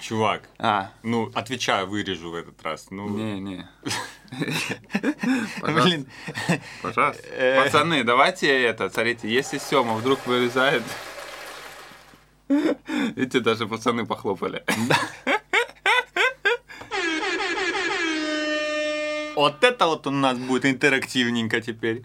Чувак, А, ну, отвечаю, вырежу в этот раз. Ну, не-не. блин. Пожалуйста. Э. Пацаны, давайте это, смотрите, если Сема вдруг вырезает... Видите, даже пацаны похлопали. Вот это вот у нас будет интерактивненько теперь.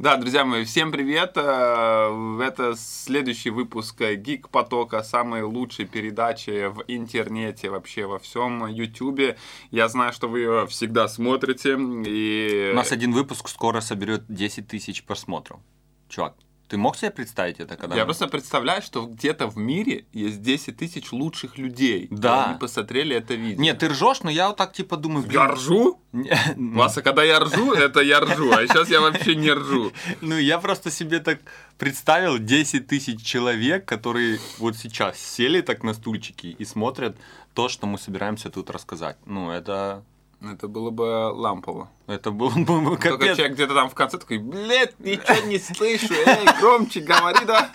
Да, друзья мои, всем привет. Э, Это следующий выпуск Гик Потока, самой лучшей передачи в интернете, вообще во всем Ютубе. Я знаю, что вы ее всегда смотрите. И... У нас один выпуск скоро соберет 10 тысяч просмотров. Чувак, ты мог себе представить это, когда... Я просто представляю, что где-то в мире есть 10 тысяч лучших людей. Да. И Они посмотрели это видео. Нет, ты ржешь, но я вот так типа думаю... блин, Я ржу? Васа, когда я ржу, это я ржу, а сейчас я вообще не ржу. Ну, я просто себе так представил 10 тысяч человек, которые вот сейчас сели так на стульчики и смотрят то, что мы собираемся тут рассказать. Ну, это... Это было бы лампово. Это было бы Только капец. человек где-то там в конце такой, блядь, ничего не слышу, эй, громче говори, да.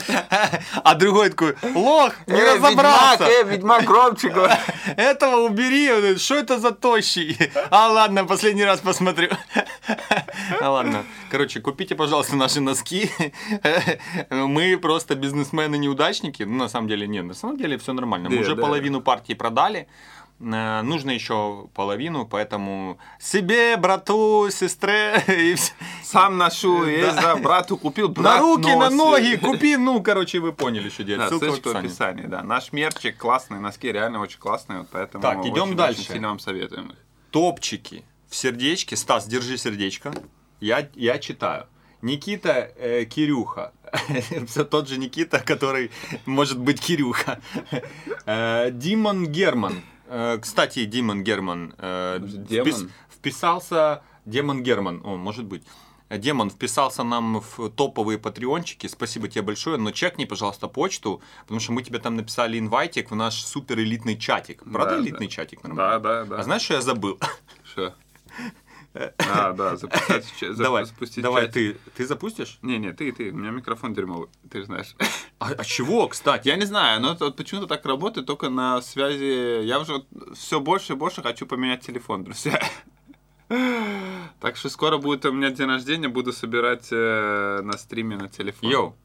А другой такой, лох, не Эй, разобрался. Ведьмак, эй, ведьмак, громче говори. Этого убери, что это за тощий? А ладно, последний раз посмотрю. А ладно. Короче, купите, пожалуйста, наши носки. Мы просто бизнесмены-неудачники. Ну, на самом деле, нет, на самом деле все нормально. Мы уже половину партии продали. Э, Нужно еще половину, поэтому себе, брату, сестре и Сам ношу, да, брату купил, брат на руки, на носит. ноги, купи, ну, короче, вы поняли, что делать. Да, Ссылка в ссылочка в описании. описании, да. Наш мерчик классный, носки реально очень классные, вот поэтому Так, идем очень, дальше. очень сильно вам советуем их. топчики в сердечке. Стас, держи сердечко. Я, я читаю. Никита э, Кирюха. Все тот же Никита, который может быть Кирюха. Э, Димон Герман. Э, Кстати, Димон Герман э, демон? вписался... Демон Герман, о, может быть. Демон вписался нам в топовые патреончики. Спасибо тебе большое, но чекни, пожалуйста, почту, потому что мы тебе там написали инвайтик в наш супер элитный чатик. Правда, Да, элитный да. чатик? Нормально? Да, да, да. А знаешь, что я забыл? Что? А, да, запустить, ча- зап- давай, запустить давай чатик. ты, ты запустишь? Не, не, ты, ты, у меня микрофон дерьмовый, ты знаешь. А, а чего, кстати? Я не знаю, но это вот почему-то так работает только на связи. Я уже все больше и больше хочу поменять телефон, друзья. Так что скоро будет у меня день рождения, буду собирать э, на стриме на телефон. Йоу,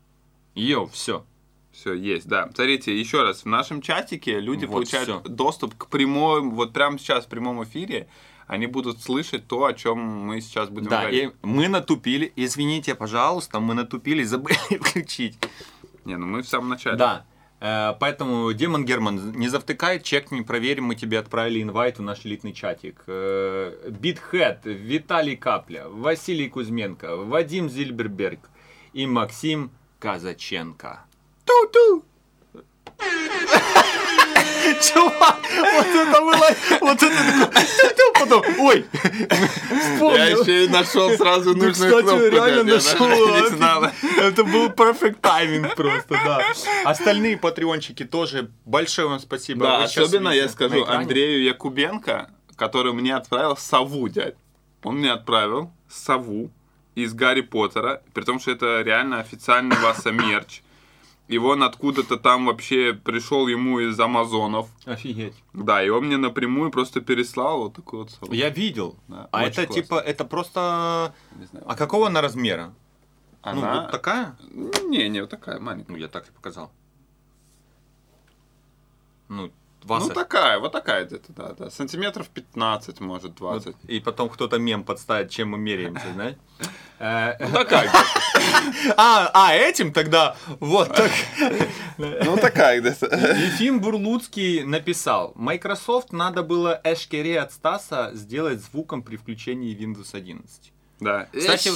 йоу, все. Все, есть, да. Смотрите, еще раз, в нашем чатике люди Вот получают всё. доступ к прямому, вот прямо сейчас в прямом эфире, они будут слышать то, о чем мы сейчас будем Да, говорить. и мы натупили, извините, пожалуйста, мы натупили, забыли включить. Не, ну мы в самом начале. Да, э, поэтому, Демон Герман, не завтыкай, чекни, проверим, мы тебе отправили инвайт в наш элитный чатик. Э, Битхэт, Виталий Капля, Василий Кузьменко, Вадим Зильберберг и Максим Казаченко. Ту-ту! Чувак, вот это было, вот это потом, ой, Я вспомнил. еще и нашел сразу Ты, нужную кстати, кнопку. реально да, нашел. надо. Это был perfect тайминг просто, да. Остальные патреончики тоже большое вам спасибо. Да, особенно я скажу. Андрею Якубенко, который мне отправил сову, дядь. Он мне отправил сову из Гарри Поттера, при том, что это реально официальный Васа мерч. И он откуда-то там вообще пришел ему из Амазонов. Офигеть. Да, и он мне напрямую просто переслал вот такую вот сову. Я видел. Да, а это классно. типа, это просто... Не знаю. А какого она размера? Ну, Она... вот такая? Не, не, вот такая маленькая. Ну, я так и показал. Ну, Ну, такая, вот такая где-то, да, да. Сантиметров 15, может, 20. Вот, И потом кто-то мем подставит, чем мы меряемся, знаешь? Э, Ну, такая где-то. А, а, этим тогда вот так. Ну, такая где-то. Ефим Бурлуцкий написал, Microsoft надо было эшкере от Стаса сделать звуком при включении Windows 11. Да. Кстати!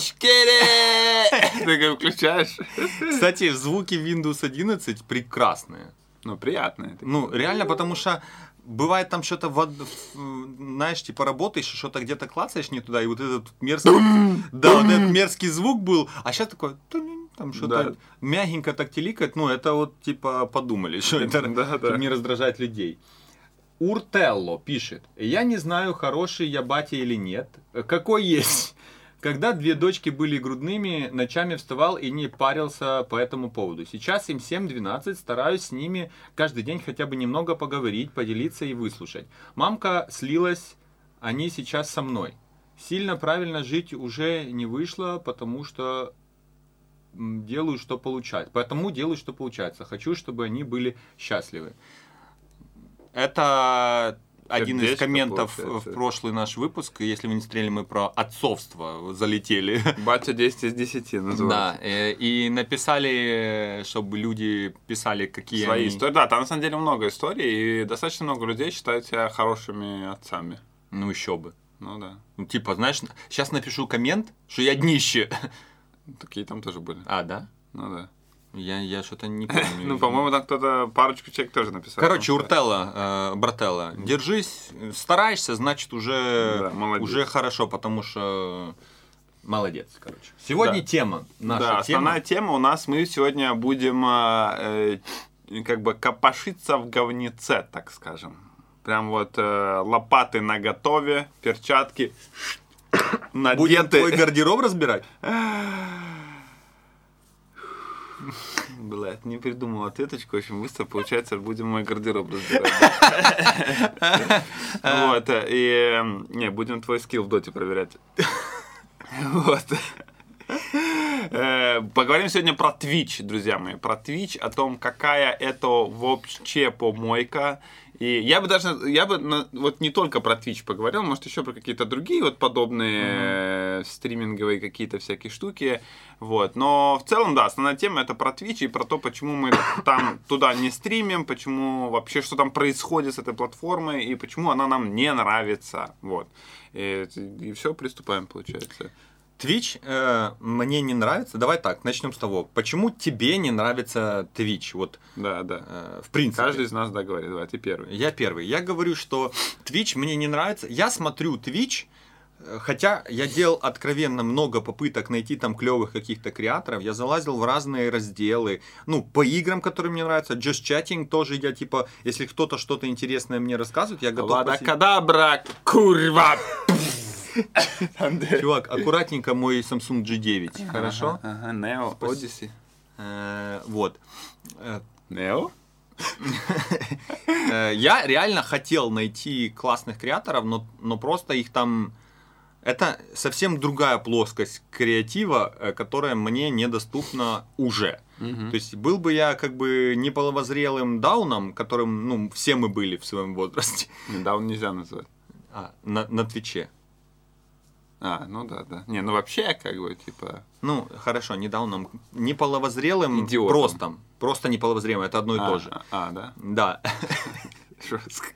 Ты включаешь? Кстати, звуки Windows 11 прекрасные. Ну, приятно. это. Ну, реально, потому что бывает там что-то, знаешь, типа работаешь, что-то где-то клацаешь не туда, и вот этот мерзкий, да, вот этот мерзкий звук был, а сейчас такой, тунь, там что-то Да. мягенько так теликает, ну, это вот, типа, подумали, что это Да, да. не раздражать людей. Уртелло пишет, я не знаю, хороший я батя или нет, какой есть. Когда две дочки были грудными, ночами вставал и не парился по этому поводу. Сейчас им 7-12, стараюсь с ними каждый день хотя бы немного поговорить, поделиться и выслушать. Мамка слилась, они сейчас со мной. Сильно правильно жить уже не вышло, потому что делаю, что получается. Поэтому делаю, что получается. Хочу, чтобы они были счастливы. Это один из комментов получается. в прошлый наш выпуск. Если вы не смотрели, мы про отцовство залетели. Батя 10 из 10 Да, называется. э, и написали, чтобы люди писали, какие Свои они... истории. Да, там на самом деле много историй, и достаточно много людей считают себя хорошими отцами. Ну еще бы. Ну да. Ну, типа, знаешь, сейчас напишу коммент, что я днище. Такие там тоже были. А, да? Ну да. Я, я что-то не помню. Ну, по-моему, там кто-то, парочку человек тоже написал. Короче, Уртелла, э, брателла, держись, стараешься, значит, уже, Да, уже хорошо, потому что молодец, короче. Сегодня Да. тема, наша да, тема. основная тема у нас, мы сегодня будем э, э, как бы копошиться в говнеце, так скажем. Прям вот э, лопаты на готове, перчатки Будем надеты. твой гардероб разбирать? Блядь, не придумал ответочку, очень быстро, получается, будем мой гардероб разбирать. Вот, и, э, не, будем твой скилл в доте проверять. Вот. Э, Поговорим сегодня про Twitch, друзья мои, про Twitch, о том, какая это вообще помойка. И я бы даже, я бы на- вот не только про Twitch поговорил, может еще про какие-то другие вот подобные э, стриминговые какие-то всякие штуки. Вот. Но в целом, да, основная тема это про Twitch и про то, почему мы там туда не стримим, почему вообще что там происходит с этой платформой и почему она нам не нравится. Вот. И, все, приступаем, получается. Twitch э, мне не нравится. Давай так, начнем с того. Почему тебе не нравится Twitch? Вот, Да, да. э, в принципе. Каждый из нас, да, говорит. Давай, ты первый. Я первый. Я говорю, что Twitch мне не нравится. Я смотрю Twitch, э, хотя я делал откровенно много попыток найти там клевых каких-то креаторов. Я залазил в разные разделы. Ну, по играм, которые мне нравятся. Just Chatting тоже я типа, если кто-то что-то интересное мне рассказывает, я готов... Лада посидеть. кадабра, курва! Чувак, аккуратненько мой Samsung G9, хорошо? Ага, Спасибо. Odyssey. Э, вот. Э, Нео? Э, Я реально хотел найти классных креаторов, но, но просто их там... Это совсем другая плоскость креатива, которая мне недоступна уже. То есть был бы я как бы неполовозрелым дауном, которым, ну, все мы были в своем возрасте, Даун нельзя назвать. а, на, на Твиче. А, ну да, да. Не, ну вообще, как бы, типа... Ну, хорошо, не дауном, неполовозрелым Идиотом. просто. Просто неполовозрелым, это одно и а, то же. А, да? Да. Жестко.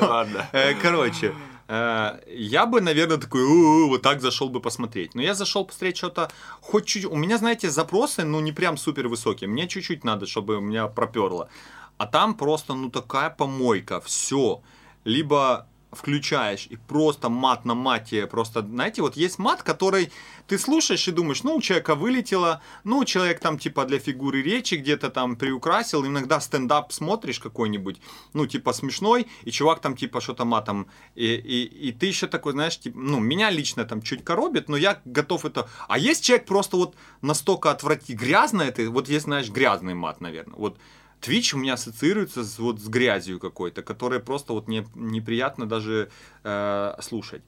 Ладно. Э, Короче, э, я бы, наверное, такой, вот так зашел бы посмотреть. Но я зашел посмотреть что-то, хоть чуть У меня, знаете, запросы, ну, не прям супер высокие. Мне чуть-чуть надо, чтобы меня проперло. А там просто, ну, такая помойка, все. Либо включаешь и просто мат на мате, просто, знаете, вот есть мат, который ты слушаешь и думаешь, ну, у человека вылетело, ну, человек там, типа, для фигуры речи где-то там приукрасил, иногда стендап смотришь какой-нибудь, ну, типа, смешной, и чувак там, типа, что-то матом, и, и, и ты еще такой, знаешь, типа, ну, меня лично там чуть коробит, но я готов это... А есть человек просто вот настолько отврати... Грязно это, вот есть, знаешь, грязный мат, наверное, вот Twitch у меня ассоциируется с, вот, с грязью какой-то, которая просто вот не, неприятно даже э, слушать.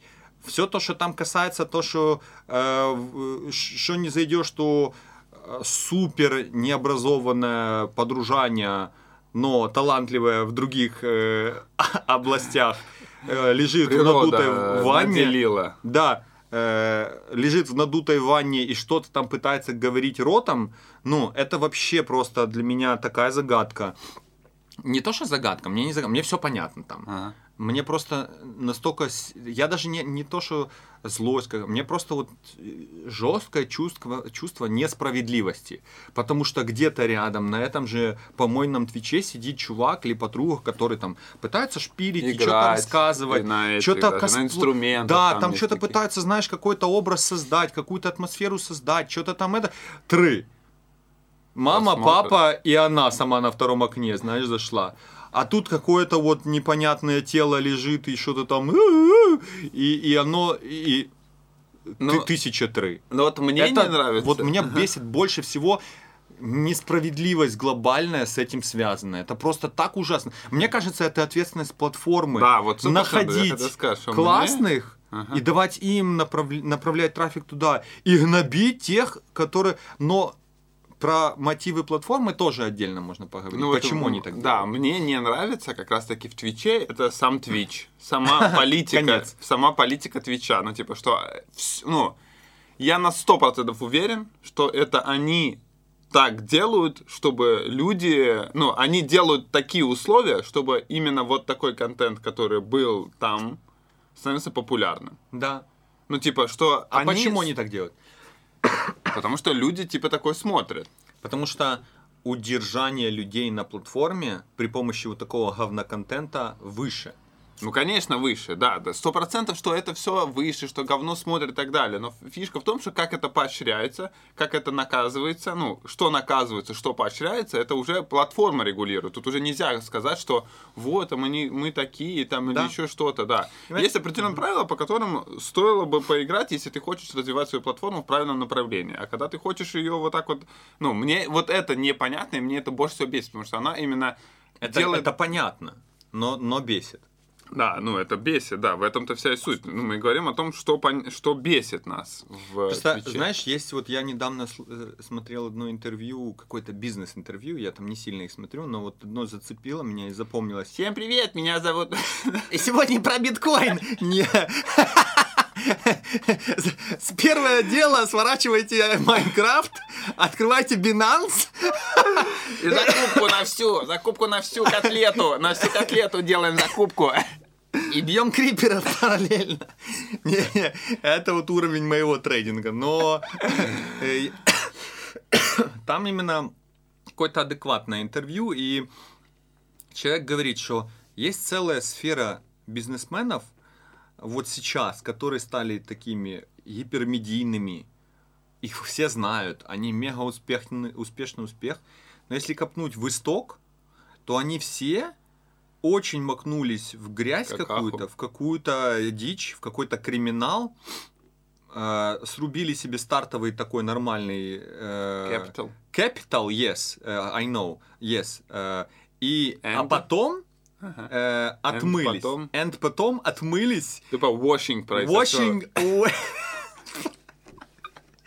Все то, что там касается, то, что, э, в- что не зайдешь, что э, супер необразованное подружание, но талантливое в других э, областях, э, лежит в надутой Природа ванне. наделила. Да, э, лежит в надутой ванне и что-то там пытается говорить ротом, ну, это вообще просто для меня такая загадка. Не то, что загадка, мне не загадка, мне все понятно там. Ага. Мне просто настолько... Я даже не, не то, что злость, как- мне просто вот жесткое чувство, чувство несправедливости. Потому что где-то рядом, на этом же помойном твиче сидит чувак или подруга, который там пытается шпилить и что-то Играть рассказывать. и на этих что-то коспло- на инструментах Да, там там, что-то такие. пытаются, знаешь, какой-то образ создать, какую-то атмосферу создать, что-то там это. Три. Мама, Просмотр. папа и она сама на втором окне, знаешь, зашла. А тут какое-то вот непонятное тело лежит и что-то там... И, и оно... И, Ну, ты, тысяча три. Ну вот мне Это- не нравится. Вот меня бесит больше всего несправедливость глобальная с этим связана. Это просто так ужасно. Мне кажется, это ответственность платформы Да, вот 100% я находить сказать, что классных Ага. и давать им направля- направлять трафик туда и гнобить тех, которые... Но про мотивы платформы тоже отдельно можно поговорить. Ну, это, Почему м, они так Да, делают? мне не нравится как раз-таки в Твиче, это сам Твич. Сама политика, сама политика Твича. Ну, типа, что, э, ну, я на 100% уверен, что это они так делают, чтобы люди, ну, они делают такие условия, чтобы именно вот такой контент, который был там, становился популярным. Да. Ну, типа, что А они... почему они так делают? Потому что люди, типа, такой смотрят. Потому что удержание людей на платформе при помощи вот такого говноконтента выше. Ну, конечно, выше, да, да. Сто процентов, что это все выше, что говно смотрит и так далее. Но фишка в том, что как это поощряется, как это наказывается, ну, что наказывается, что поощряется, это уже платформа регулирует. Тут уже нельзя сказать, что вот, а мы, не, мы такие, там, Да. или еще что-то, да. Понимаете? Есть определенные правила, по которым стоило бы поиграть, если ты хочешь развивать свою платформу в правильном направлении. А когда ты хочешь ее вот так вот, ну, мне вот это непонятно, и мне это больше всего бесит, потому что она именно Это, делает... это понятно, но, но бесит. Да, ну это бесит, да, в этом-то вся и суть. Ну, мы говорим о том, что, пон- что бесит нас в Просто, Твиче. знаешь, есть вот я недавно э, смотрел одно интервью, какое-то бизнес-интервью, я там не сильно их смотрю, но вот одно зацепило меня и запомнилось. Всем привет, меня зовут... И сегодня про биткоин. Не. С первое дело сворачивайте Майнкрафт, открывайте Binance. И закупку на всю, закупку на всю котлету, на всю котлету делаем закупку. И бьем криперов параллельно. Не, не, это вот уровень моего трейдинга. Но э, там именно какое-то адекватное интервью, и человек говорит, что есть целая сфера бизнесменов вот сейчас, которые стали такими гипермедийными, их все знают, они мега успешный, успешный успех, но если копнуть в исток, то они все очень макнулись в грязь Какаху. какую-то, в какую-то дичь, в какой-то криминал, э, срубили себе стартовый такой нормальный э, Capital. capital, yes, э, I know, yes, э, и а And? потом Ага. э, отмылись, потом? and потом отмылись, Типа washing произошло. washing away.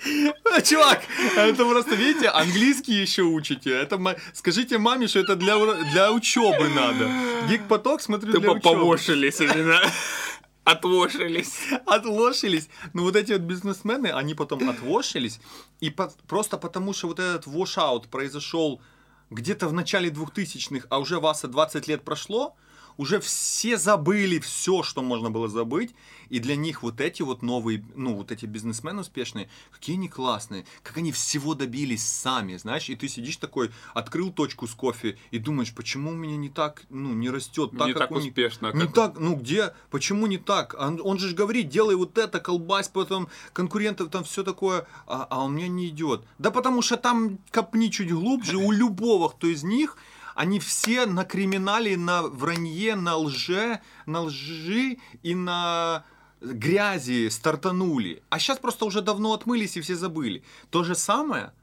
Чувак, это просто, видите, английский еще учите. Это скажите маме, что это для, для учебы надо. Гик-поток, смотрю, для Типа учебы. повошились именно. Отвошились. Отвошились. Ну, вот эти вот бизнесмены, они потом отвошились. И по- просто потому, что вот этот wash-out произошел где-то в начале 2000-х, а уже Васа 20 лет прошло, уже все забыли все, что можно было забыть, и для них вот эти вот новые, ну, вот эти бизнесмены успешные, какие они классные, как они всего добились сами, знаешь, и ты сидишь такой, открыл точку с кофе и думаешь, почему у меня не так, ну, не растет, так, Не как так у успешно. Не как- так, ну где, почему не так? Он, он же говорит, делай вот это, колбась, потом конкурентов там все такое, а, а у меня не идет. Да потому что там копни чуть глубже, у любого кто из них, они все на криминале, на вранье, на лже, на лжи и на грязи стартанули. А сейчас просто уже давно отмылись и все забыли. То же самое,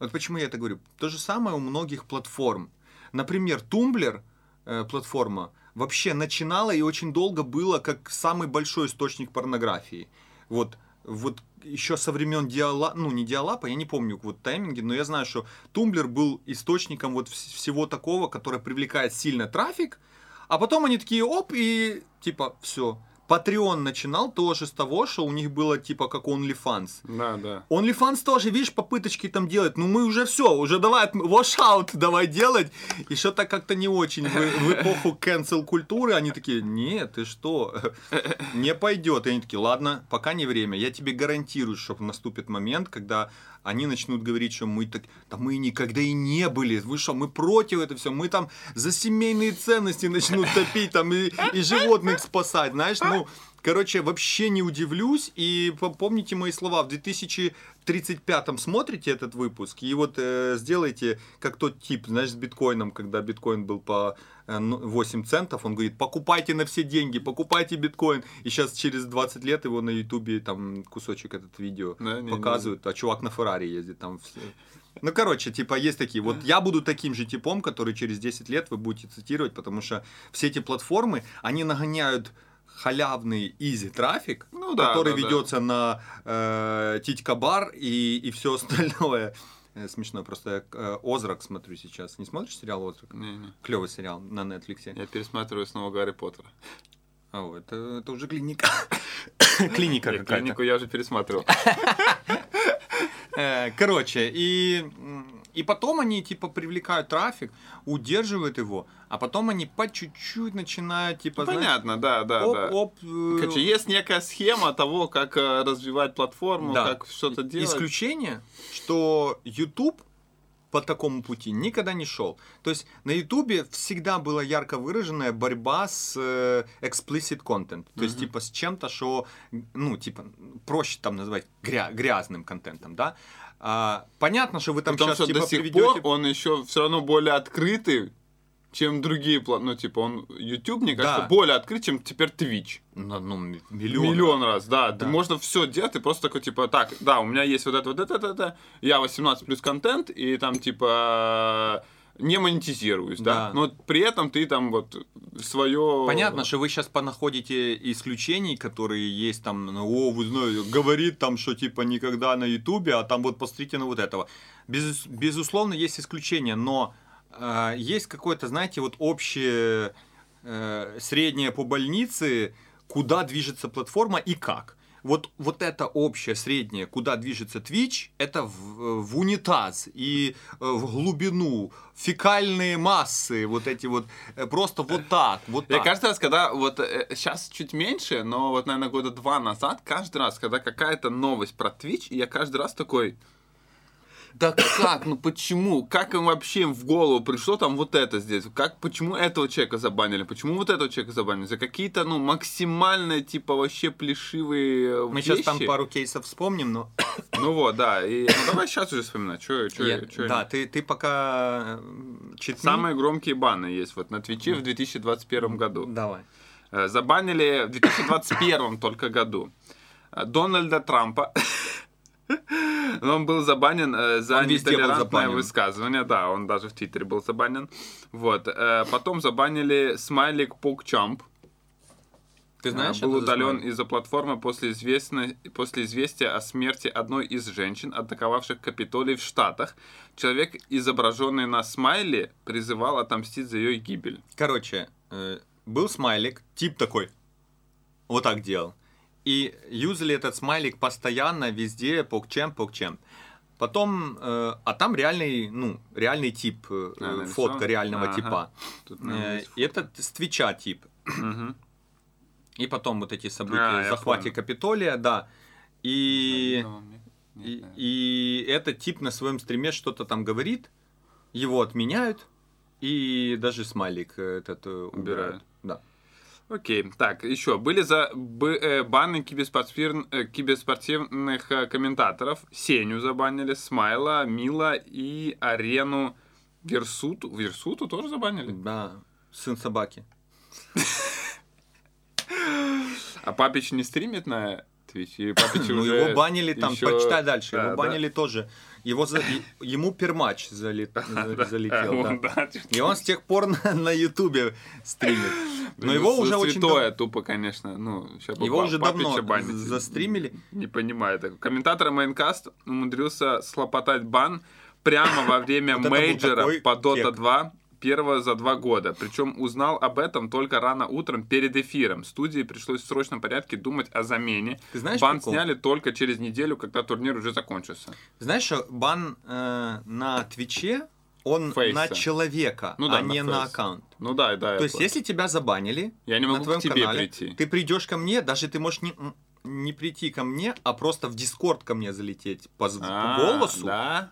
вот почему я это говорю, то же самое у многих платформ. Например, Тумблер, э, платформа, вообще начинала и очень долго было как самый большой источник порнографии. Вот, вот еще со времен Диала, ну не Диалапа, я не помню вот тайминги, но я знаю, что Тумблер был источником вот вс- всего такого, которое привлекает сильно трафик, а потом они такие, оп, и типа, все. Patreon начинал тоже с того, что у них было типа как OnlyFans. Да, да. OnlyFans тоже, видишь, попыточки там делать. Ну мы уже все, уже давай отм- wash out давай делать. И что-то как-то не очень в, в эпоху cancel культуры они такие, нет, ты что, не пойдет. И они такие, ладно, пока не время. Я тебе гарантирую, что наступит момент, когда они начнут говорить, что мы так, да мы никогда и не были. Вы что, мы против этого все. Мы там за семейные ценности начнут топить там и, и животных спасать. Знаешь, ну, Короче, вообще не удивлюсь. И по- помните мои слова, в 2035 смотрите этот выпуск, и вот э, сделайте, как тот тип, знаешь, с биткоином, когда биткоин был по э, ну, 8 центов, он говорит, покупайте на все деньги, покупайте биткоин. И сейчас через 20 лет его на ютубе там кусочек этот видео Да, не, не, показывают, а чувак на Феррари ездит там. все. Ну, короче, типа, есть такие. Вот я буду таким же типом, который через 10 лет вы будете цитировать, потому что все эти платформы, они нагоняют халявный изи трафик, Ну да, который да, да. ведется на э, Титька бар и, и все остальное. Э, Смешно, просто я э, Озрак смотрю сейчас. Не смотришь сериал Озрак? Не-не. Клевый сериал на Netflix. Я пересматриваю снова Гарри Поттера. А, это, это уже клиника. Клиника какая-то. клинику я уже пересматривал. Э, Короче, и, и потом они типа привлекают трафик, удерживают его, а потом они по чуть-чуть начинают типа, знаешь, Понятно, да, да, оп, да. оп, э, Короче, есть некая схема того, как э, развивать платформу, да. как что-то делать. Исключение, что YouTube по такому пути никогда не шел. То есть на YouTube всегда была ярко выраженная борьба с э, explicit content. То есть Мгм. типа с чем-то, что, ну, типа, проще там назвать гря- грязным контентом, да? А, понятно, что вы там Потому сейчас что типа до сих приведете... пор он еще все равно более открытый, чем другие пла- Ну, типа, он YouTube, мне кажется, Да. более открыт, чем теперь Twitch. Ну, ну, миллион. Миллион раз, да. Да. Ты можно все делать, ты просто такой, типа, так, да, у меня есть вот это, вот это, это, это, я 18 плюс контент, и там, типа, не монетизируюсь, да. Да. Но при этом ты там вот свое... Понятно, что вы сейчас понаходите исключений, которые есть там, ну, о, вы знаете, говорит там, что типа никогда на Ютубе, а там вот посмотрите на вот этого. Без, безусловно, есть исключения, но есть какое-то, знаете, вот общее э, среднее по больнице, куда движется платформа и как. Вот, вот это общее, среднее, куда движется Twitch, это в, в унитаз и э, в глубину, фекальные массы, вот эти вот, э, просто вот так, вот Я так. каждый раз, когда вот сейчас чуть меньше, но вот, наверное, года два назад, каждый раз, когда какая-то новость про Twitch, я каждый раз такой, да как, ну почему, как им вообще в голову пришло там вот это здесь, как, почему этого человека забанили, почему вот этого человека забанили, за какие-то, ну, максимально, типа, вообще плешивые Мы вещи. сейчас там пару кейсов вспомним, но Ну вот, да, и ну, давай сейчас уже вспоминать, что, что, я- да, ты, ты пока э, читни. Самые громкие баны есть вот на Твиче в 2021 году. Давай. Э, Забанили в 2021 только году э, Дональда Трампа. Он был забанен э, за Он нетолерантное высказывание. Да, он даже в Твиттере был забанен. Вот. э, Потом забанили смайлик Покчамп. Ты знаешь, был удален из-за платформы после, известно- после известия о смерти одной из женщин, атаковавших Капитолий в Штатах. Человек, изображенный на смайле, призывал отомстить за ее гибель. Короче, э, был смайлик, тип такой, вот так делал. И юзали этот смайлик постоянно, везде, покчем, покчем. Потом, э, а там реальный, ну, реальный тип, э, А, фотка реального Ага. типа. Тут, Э, это с Твича тип. И потом вот эти события, А, захвате. Капитолия, да. И... Нет, И, и этот тип на своем стриме что-то там говорит, его отменяют, и даже смайлик этот э, убирают. Убирают. Окей, так, еще. Были за б- э, баны киберспортивн- э, киберспортивных э, комментаторов. Сеню забанили, Смайла, Мила и Арену Версуту. Версуту тоже забанили? Да, сын собаки. А Папич не стримит на Папич Ну, его банили там, почитай дальше, Да, его банили тоже. Его за- ему пермач зали- за- залетел, да. да. И он с тех пор на, на ютубе стримит. Но его уже очень святое тупо, конечно. Ну, Его уже давно застримили. Не понимаю. Комментатор Майнкаст умудрился слопотать бан прямо во время такой по Dota кек. 2 первого за два года. Причем узнал об этом только рано утром перед эфиром. Студии пришлось в срочном порядке думать о замене. Ты знаешь Бан прикол? сняли только через неделю, когда турнир уже закончился. Знаешь, что бан э, на Твиче, он Face'а. на человека, Ну да, а на не на face. аккаунт. Ну да, да. То есть, понял. если тебя забанили Я не на могу твоем к тебе канале, прийти. ты придешь ко мне, даже ты можешь не, не прийти ко мне, а просто в Дискорд ко мне залететь по, зв- по А, голосу. Да?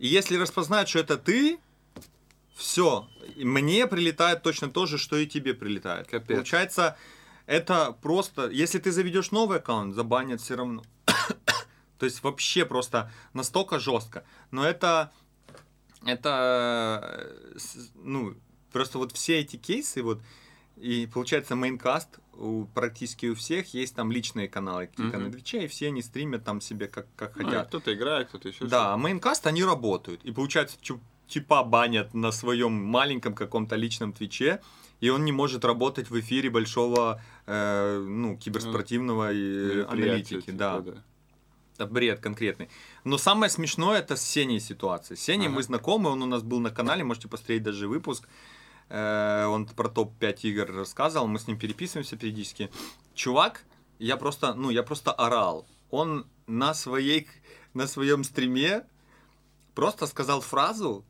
И если распознают, что это ты, все, мне прилетает точно то же, что и тебе прилетает. Капец. Получается, это просто, если ты заведешь новый аккаунт, забанят все равно. То есть вообще просто настолько жестко. Но это, это, э, ну, просто вот все эти кейсы, вот, и получается мейнкаст у практически у всех есть там личные каналы какие-то Мгм. на Твиче, и все они стримят там себе как, как Ну, хотят. кто-то играет, кто-то еще Да, а мейнкаст они работают. И получается, типа банят на своем маленьком каком-то личном твиче, и он не может работать в эфире большого, э, ну, киберспортивного и аналитики. Да, это бред конкретный. Но самое смешное это с Сеней ситуация. С Сеней Ага. мы знакомы, он у нас был на канале, можете посмотреть даже выпуск. Э, Он про топ-5 игр рассказывал, мы с ним переписываемся периодически. Чувак, я просто, ну, я просто орал. Он на своей, на своем стриме просто сказал фразу,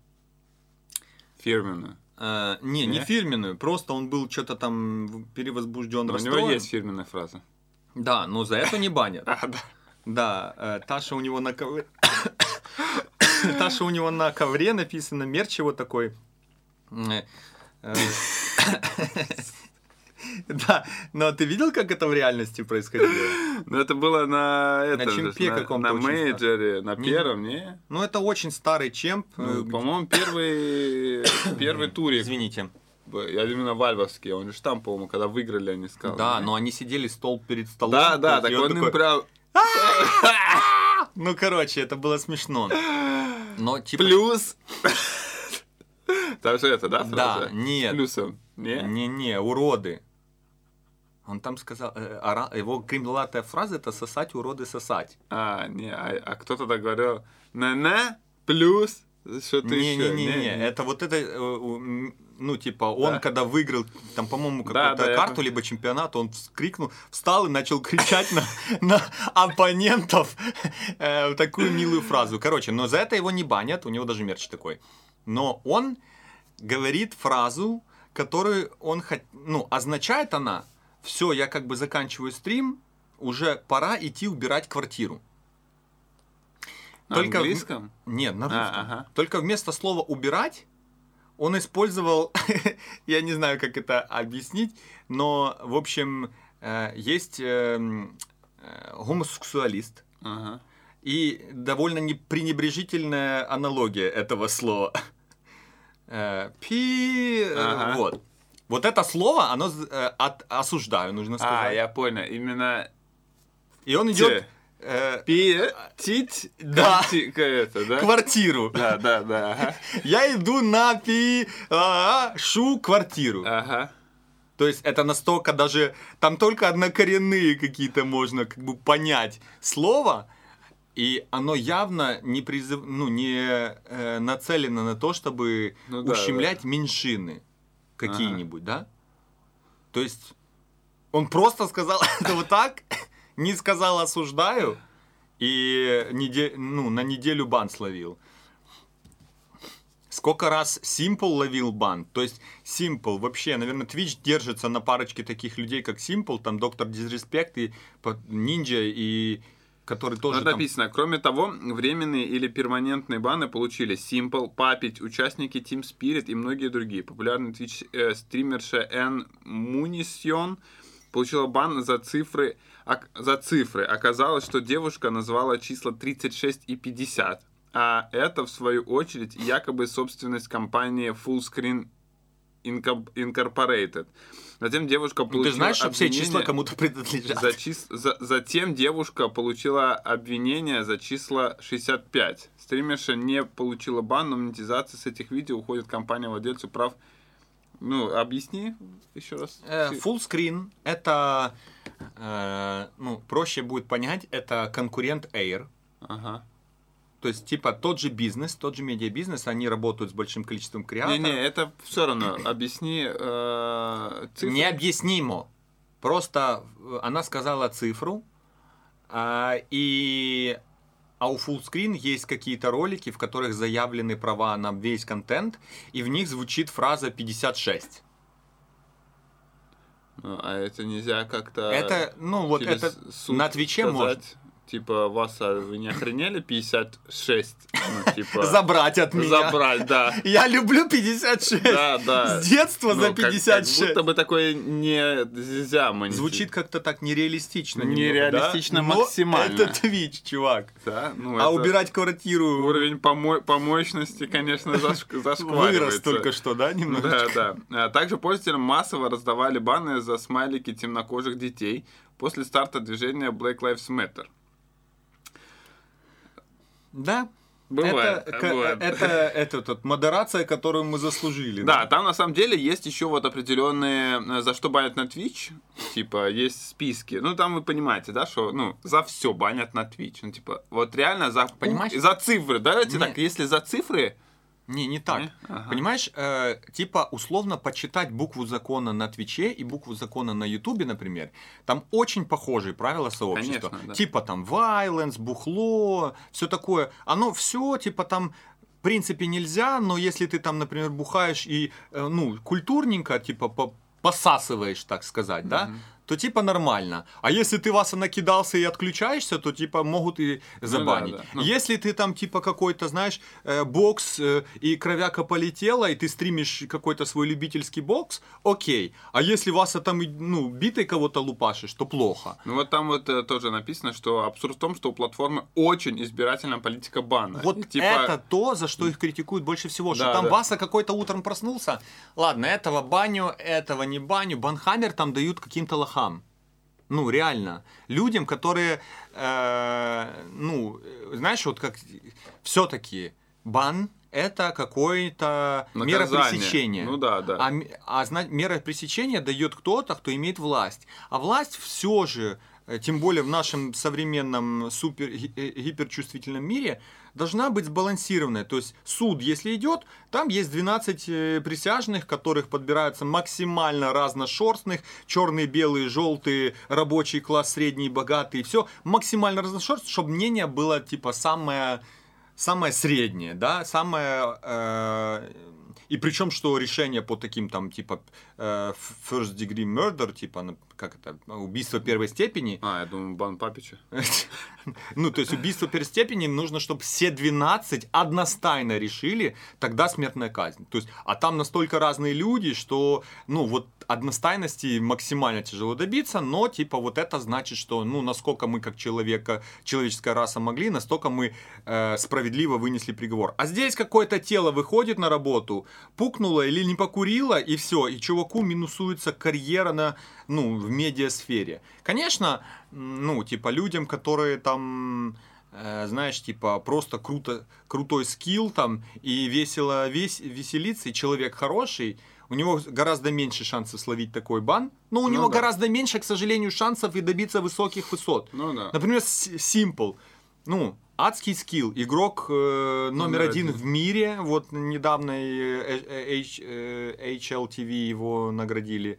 Фирменную. э, не, не Не? фирменную, просто он был что-то там перевозбужден, Но у расстроен. него есть фирменная фраза. Да, но за это не банят. А, да. Да, э, Таша у него на ковре... Таша у него на ковре написано, мерч его такой. Да, но ты видел, как это в реальности происходило? Ну, это было на этом же, чемпе на, каком-то на очень мейджоре, на первом, не? Ну, это очень старый чемп. Ну, э, по-моему, первый, первый турик. Извините. Я именно вальвовский. Он же там, по-моему, когда выиграли, они сказали. Да, не? но они сидели стол перед столом. Да, да, так он им прям... Ну, короче, это было смешно. Но, типа... Плюс... Там же это, да, Да, нет. Плюсом. Не? Не-не, уроды. Он там сказал, э, ора- его кремлатая фраза это сосать, уроды, сосать. А, не, а, а кто тогда говорил на-на плюс что-то еще. Не-не-не, это вот это, э, ну, типа, он Да. когда выиграл, там, по-моему, Да, какую-то да, я карту, либо чемпионат, он вскрикнул, встал и начал кричать на, на оппонентов э, такую милую фразу. Короче, но за это его не банят, у него даже мерч такой. Но он говорит фразу, которую он, хот- ну, означает она, все, я как бы заканчиваю стрим, уже пора идти убирать квартиру. На Только в- английском? Нет, на А, русском. ага. Только вместо слова убирать он использовал, я не знаю, как это объяснить, но, в общем, э, есть эм, э, гомосексуалист Ага. и довольно не- пренебрежительная аналогия этого слова. Э, Пи... э, Ага. Вот. Вот это слово, оно э, от- осуждаю, нужно А, сказать. я понял. Именно И он идет э, Пи-тить Да. это, да? квартиру. Да, да, да. Я иду на пи... а, шу квартиру. Ага. То есть это настолько даже... Там только однокоренные какие-то можно как бы понять слово, и оно явно не, призыв... ну, не э, нацелено на то, чтобы Ну да, ущемлять меньшины какие-нибудь, да? То есть он просто сказал это вот так, не сказал осуждаю, и неде... ну, на неделю бан словил. Сколько раз Simple ловил бан? То есть Simple вообще, наверное, Twitch держится на парочке таких людей, как Simple, там Доктор Disrespect и Ninja, и который тоже Тут там... написано, кроме того, временные или перманентные баны получили Simple, Папить, участники Team Spirit и многие другие. Популярный Twitch э, стримерша Н Мунисьон получила бан за цифры, за цифры. Оказалось, что девушка назвала числа 36 и 50. А это, в свою очередь, якобы собственность компании Fullscreen Inco- Incorporated. Затем девушка Ну, получила ты знаешь, что все числа кому-то принадлежат? за чис- за- Затем девушка получила обвинение за число 65. Стримерша не получила бан, но монетизация с этих видео уходит компания владельцу прав. Ну, объясни еще раз. Э, Full screen это, э, ну, проще будет понять, это конкурент Air. Ага. То есть, типа, тот же бизнес, тот же медиабизнес, они работают с большим количеством креаторов. Не-не, это все равно. Объясни э, цифры. Необъяснимо. Просто э, она сказала цифру, а, и а у Fullscreen есть какие-то ролики, в которых заявлены права на весь контент, и в них звучит фраза 56. Ну, а это нельзя как-то... это, ну вот это на Твиче сказать? может. Типа, вас, а вы не охренели 56? Ну, типа... Забрать от меня. Забрать, да. Я люблю 56. Да, да. С детства Ну, за как- Как, 56. будто бы такое не нельзя монетизировать. Звучит как-то так нереалистично. немного, Нереалистично да? Но максимально. Это Twitch, чувак. Да, ну, А убирать квартиру Уровень помо- по мощности, конечно, зашк- зашкваривается. вырос только что, да, немного? Да, да. А Также пользователям массово раздавали баны за смайлики темнокожих детей после старта движения Black Lives Matter. Да. Бывает, это, бывает. это, это тут модерация, которую мы заслужили. Да, там на самом деле есть еще вот определенные, э, за что банят на Twitch, типа, есть списки. Ну, там вы понимаете, да, что, ну, за все банят на Twitch. Ну, типа, вот реально за, Понимаешь? за цифры, давайте Не. так, если за цифры, Не, не так. Не? Ага. Понимаешь, э, типа условно почитать букву закона на Твиче и букву закона на Ютубе, например, там очень похожие правила сообщества. Конечно, да. Типа там violence, бухло, все такое. Оно все типа там в принципе нельзя, но если ты там, например, бухаешь и э, ну культурненько типа по- посасываешь, так сказать, да, то типа нормально. А если ты вас накидался и отключаешься, то типа могут и забанить. да. Ну. Если ты там типа какой-то, знаешь, э, бокс э, и кровяка полетела, и ты стримишь какой-то свой любительский бокс, окей. А если вас там, ну, битой кого-то лупашишь, то плохо. ну вот там вот э, тоже написано, что абсурд в том, что у платформы очень избирательная политика бана. Вот И, типа, это то, за что их критикуют больше всего. Что Да, там да. Васа какой-то утром проснулся. Ладно, этого баню, этого не баню. Банхаммер там дают каким-то лохам. Ну, реально. Людям, которые, э, ну, э, знаешь, вот как все-таки бан это какое-то мера пресечения. Ну да, да. А, а зна- мера пресечения дает кто-то, кто имеет власть. А власть все же, э, тем более в нашем современном супер ги- э, гиперчувствительном мире, должна быть сбалансированная. То есть суд, если идет, там есть 12 э, присяжных, которых подбираются максимально разношерстных, черные, белые, желтые, рабочий класс, средний, богатый, все максимально разношерстно, чтобы мнение было типа самое самое среднее, да, самое... э, и причем, что решение по таким там, типа, э, first degree murder, типа, как это, убийство первой степени, А, я думаю, бан Папича. ну, то есть убийство первой степени нужно, чтобы все 12 одностайно решили, тогда смертная казнь. То есть, а там настолько разные люди, что, ну, вот одностайности максимально тяжело добиться, но, типа, вот это значит, что, ну, насколько мы как человека, человеческая раса могли, настолько мы э, справедливо вынесли приговор. А здесь какое-то тело выходит на работу, пукнуло или не покурило, и все, и чуваку минусуется карьера на, ну, в медиасфере. Конечно, ну, типа, людям, которые там э, знаешь, типа, просто круто, крутой скилл там, и весело весь, веселиться, и человек хороший, у него гораздо меньше шансов словить такой бан, но у Ну него да. гораздо меньше, к сожалению, шансов и добиться высоких высот. Ну да. Например, Simple. Ну, адский скилл. Игрок э, номер, Номер один, один. в мире. Вот недавно э, э, H- э, HLTV его наградили. э,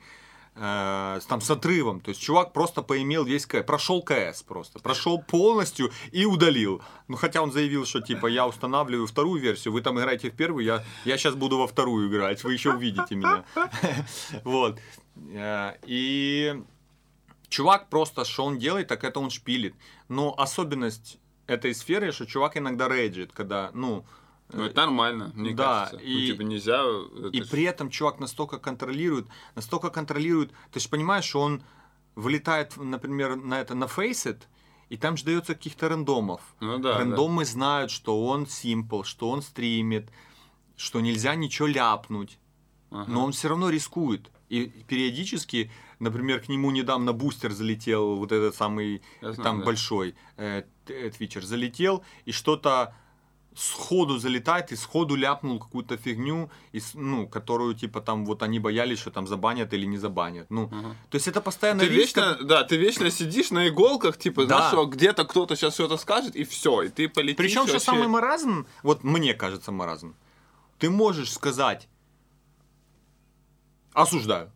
с- там с отрывом. То есть чувак просто поимел весь КС. Прошел КС просто. Прошел полностью и удалил. Ну, хотя он заявил, что типа я устанавливаю вторую версию, вы там играете в первую, я, я сейчас буду во вторую играть, вы еще увидите меня. Вот. Э, И чувак просто, что он делает, так это он шпилит. Но особенность этой сферы, что чувак иногда рейджит, когда, ну, Ну, это нормально, мне Да, кажется. и- Ну, типа, нельзя... и ж- при этом чувак настолько контролирует, настолько контролирует, ты же понимаешь, что он вылетает, например, на это, на Faceit, и там же дается каких-то рандомов. Ну да, да. Рандомы знают, что он simple, что он стримит, что нельзя ничего ляпнуть. Ага. Но он все равно рискует. И периодически, например, к нему недавно бустер залетел, вот этот самый Я знаю, там да. большой э, э, твичер, залетел, и что-то сходу залетает и сходу ляпнул какую-то фигню, и, ну, которую, типа, там, вот они боялись, что там забанят или не забанят. Ну, Ага. то есть это постоянно Ты риск, вечно, да, ты вечно сидишь на иголках, типа, Да. знаешь, что где-то кто-то сейчас что-то скажет, и все, и ты полетишь. Причем, что вообще. самый маразм, вот мне кажется маразм, ты можешь сказать осуждаю.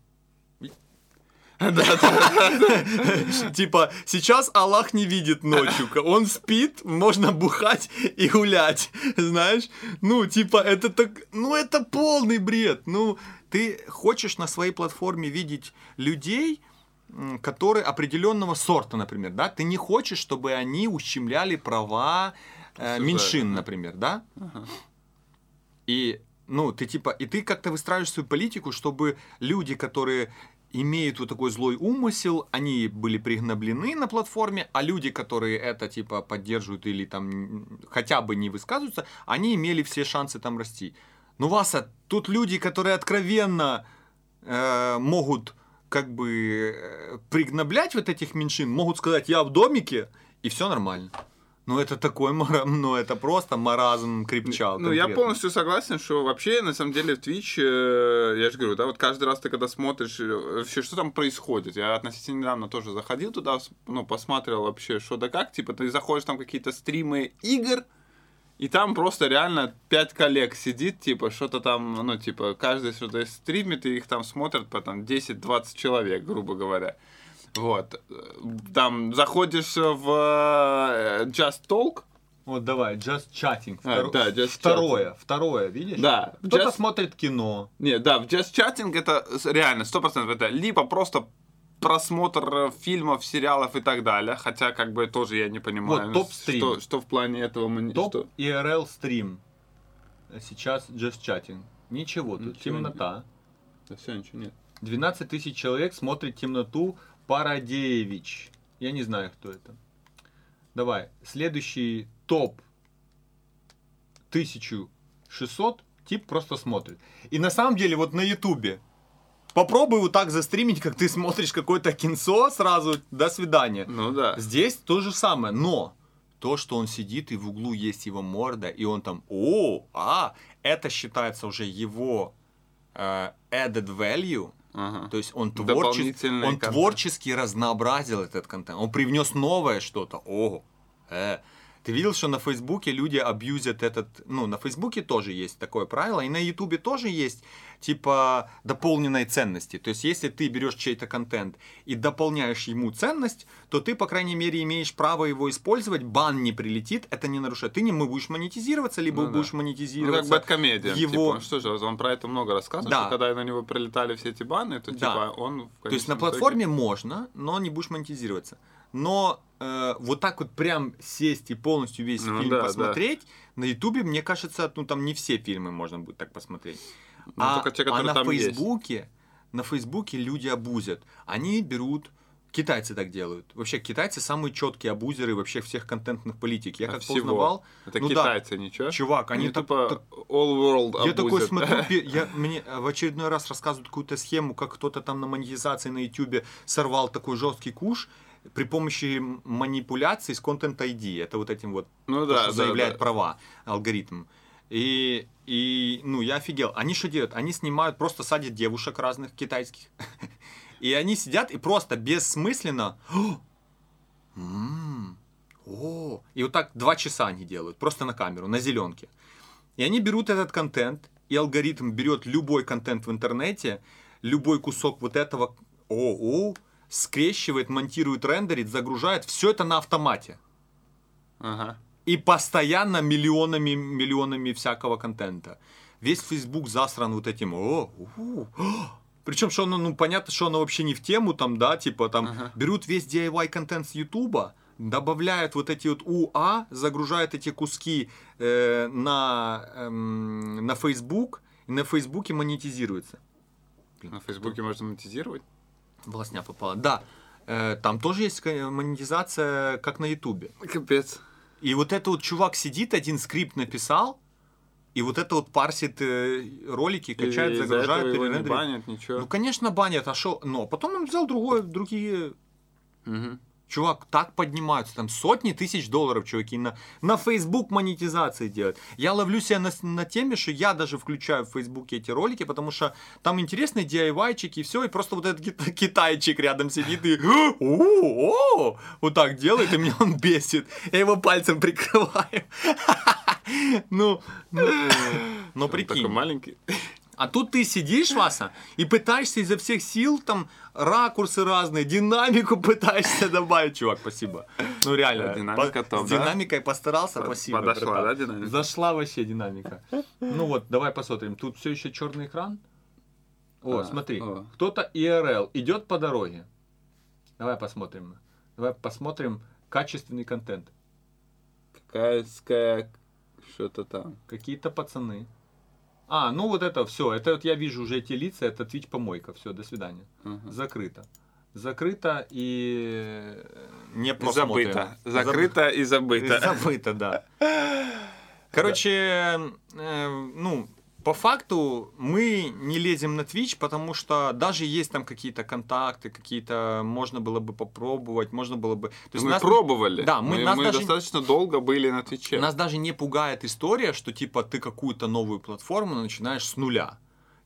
Типа, сейчас Аллах не видит ночью, он спит, можно бухать и гулять, знаешь? Ну, типа, это так, ну, это полный бред. Ну, ты хочешь на своей платформе видеть людей, которые определенного сорта, например, да, ты не хочешь, чтобы они ущемляли права э, меньшин, например, да? Ага. И, ну, ты типа, и ты как-то выстраиваешь свою политику, чтобы люди, которые имеют вот такой злой умысел, они были пригноблены на платформе, а люди, которые это типа поддерживают или там хотя бы не высказываются, они имели все шансы там расти. Ну, Васа, тут люди, которые откровенно э, могут как бы э, пригноблять вот этих меньшин, могут сказать, я в домике, и все нормально. Ну, это такой, мара- ну, это просто маразм крепчал. Ну, я полностью согласен, что вообще, на самом деле, в Twitch, э, я же говорю, да, вот каждый раз ты когда смотришь, э, вообще, что там происходит, я относительно недавно тоже заходил туда, ну, посмотрел вообще, что да как, типа, ты заходишь, там какие-то стримы игр, и там просто реально пять коллег сидит, типа, что-то там, ну, типа, каждый что-то стримит, и их там смотрят, потом 10-20 человек, грубо говоря. Вот. Там заходишь в э, Just Talk, Вот давай, just chatting. А, Второ- да, just второе, второе, видишь? Да, Кто-то just- смотрит кино. Не, да, в Just Chatting это реально 100% это либо просто просмотр фильмов, сериалов и так далее, хотя как бы тоже я не понимаю, Вот, топ-стрим. что, что в плане этого мы Топ что- IRL стрим. Сейчас just chatting. Ничего, тут Ничего темнота. Да все, ничего нет. 12 тысяч человек смотрит темноту Парадеевич. Я не знаю, кто это. Давай, следующий топ 1600 тип просто смотрит. И на самом деле вот на ютубе попробуй вот так застримить, как ты смотришь какое-то кинцо сразу, до свидания. Ну да. Здесь то же самое, но то, что он сидит и в углу есть его морда, и он там, о, а, это считается уже его э, added value, Ага. то есть он, творче- Дополнительный он контент. творчески разнообразил этот контент, он привнес новое что-то, ого, э. Ты видел, что на Фейсбуке люди абьюзят этот... Ну, на Фейсбуке тоже есть такое правило, и на Ютубе тоже есть, типа, дополненной ценности. То есть, если ты берешь чей-то контент и дополняешь ему ценность, то ты, по крайней мере, имеешь право его использовать, бан не прилетит, это не нарушает. Ты не будешь монетизироваться, либо Ну да. будешь Ну, монетизироваться. как Бэткомедиан, его- типа, что же, он про это много рассказывал, Да. что когда на него прилетали все эти баны, то Да. типа он... То есть на платформе можно, но не будешь монетизироваться. Но э, вот так вот прям сесть и полностью весь Ну фильм да, посмотреть, на Ютубе, мне кажется, ну там не все фильмы можно будет так посмотреть. Ну, а, только те, а которые на там есть. Фейсбуке, на Фейсбуке люди абузят. Они берут Китайцы так делают. Вообще, китайцы самые четкие абузеры вообще всех контентных политик. Я А как всего? познавал, Это ну да. китайцы, ничего? чувак, они, Они так- тупо так- all world я такой смотрю, я, мне э, в очередной раз рассказывают какую-то схему, как кто-то там на монетизации на YouTube сорвал такой жесткий куш при помощи манипуляций с Content ID. Это вот этим вот, Ну то, да, что да, заявляет да. права, алгоритм. И, и, ну, я офигел. Они что делают? Они снимают, просто садят девушек разных китайских. И они сидят и просто бессмысленно... «О! М, О! И вот так два часа они делают, просто на камеру, на зеленке. И они берут этот контент, и алгоритм берет любой контент в интернете, любой кусок вот этого, о, о, скрещивает, монтирует, рендерит, загружает. Все это на автомате. Ага. И постоянно миллионами, миллионами всякого контента. Весь Facebook засран вот этим. О, у, Причем, что оно, ну, понятно, что оно вообще не в тему, там, да, типа, там, Ага. берут весь DIY контент с Ютуба, добавляют вот эти вот УА, загружают эти куски э, на, эм, на Facebook, и на Фейсбуке монетизируется. На Фейсбуке можно монетизировать? Волосня попала. Да, э, там тоже есть монетизация, как на Ютубе. Капец. И вот это вот чувак сидит, один скрипт написал, и вот это вот парсит э, ролики, качает, И загружает, его не банят, ничего. Ну, конечно, банят, а что? Но потом он взял другое, другие... Мгм. Чувак, так поднимаются, там сотни тысяч долларов, чуваки, на, на Facebook монетизации делают. Я ловлю себя на, на теме, что я даже включаю в Фейсбуке эти ролики, потому что там интересные DIY-чики и все, и просто вот этот кита- китайчик рядом сидит и «О, о!» вот так делает, и меня он бесит. Я его пальцем прикрываю. Ну, ну, но Такой прикинь. маленький. А тут ты сидишь, Васа, и пытаешься изо всех сил там ракурсы разные, динамику пытаешься добавить, чувак, спасибо. Ну реально. Да, динамика по- топ, С да? динамикой постарался, Под- спасибо. подошла, братан. да, динамика? Зашла вообще динамика. Ну вот, давай посмотрим. Тут все еще черный экран. О, А, смотри, о. кто-то IRL идет по дороге. Давай посмотрим. Давай посмотрим качественный контент. Какая что-то там. Какие-то пацаны. А, ну вот это все. Это вот я вижу уже эти лица, это Twitch помойка. Все, до свидания. Ага. Закрыто. Закрыто и не Забыто. просмотрено. Закрыто и забыто. Забыто, да. Короче, э, ну, по факту мы не лезем на Twitch, потому что даже есть там какие-то контакты, какие-то можно было бы попробовать, можно было бы. То мы нас- пробовали. Да, мы- мы, нас мы даже- достаточно долго были на Твиче. Нас даже не пугает история, что типа ты какую-то новую платформу начинаешь с нуля.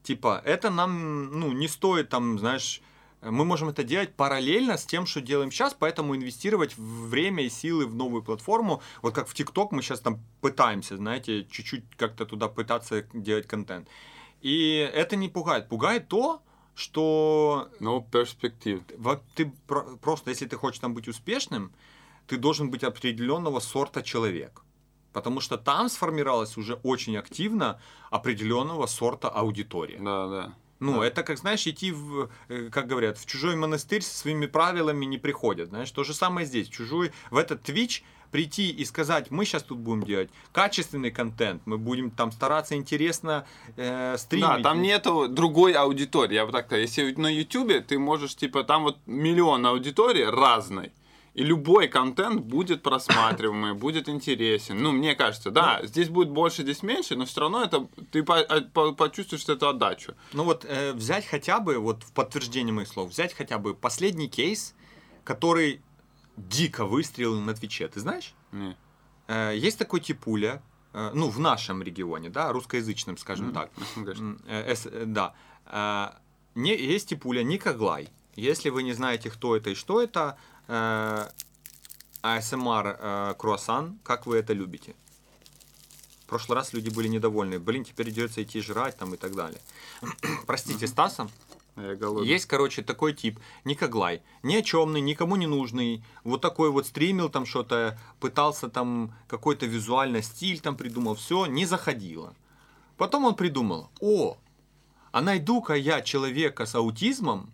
Типа, это нам, ну, не стоит там, знаешь, мы можем это делать параллельно с тем, что делаем сейчас, поэтому инвестировать время и силы в новую платформу, вот как в ТикТок мы сейчас там пытаемся, знаете, чуть-чуть как-то туда пытаться делать контент. И это не пугает. Пугает то, что No перспектив. вот ты про- просто, если ты хочешь там быть успешным, ты должен быть определенного сорта человек. Потому что там сформировалась уже очень активно определенного сорта аудитория. Да, да. Ну, Да. это как, знаешь, идти в, э, как говорят, в чужой монастырь со своими правилами не приходят. Знаешь, то же самое здесь. В чужой, в этот Twitch прийти и сказать, мы сейчас тут будем делать качественный контент, мы будем там стараться интересно э, стримить. Да, там нету другой аудитории. Я бы так сказал. Если на Ютубе ты можешь, типа, там вот миллион аудитории разной. И любой контент будет просматриваемый, будет интересен. Ну, мне кажется, да, здесь будет больше, здесь меньше, но все равно это ты по- а- по- почувствуешь эту отдачу. Ну вот э, взять хотя бы, вот в подтверждение моих слов, взять хотя бы последний кейс, который дико выстрелил на Твиче. Ты знаешь? Не. Э, есть такой типуля, э, ну, в нашем регионе, да, русскоязычном, скажем Мгм. так. Ну, конечно. Э, э, да. Э, не, есть типуля Ника Глай. Если вы не знаете, кто это и что это, АСМР э, круассан, как вы это любите? В прошлый раз люди были недовольны. Блин, теперь придется идти жрать там и так далее. Простите, Стаса. Я голодный. Есть, короче, такой тип, Никоглай, ни о чемный, никому не нужный, вот такой вот стримил там что-то, пытался там какой-то визуально стиль там придумал, все, не заходило. Потом он придумал, о, а найду-ка я человека с аутизмом,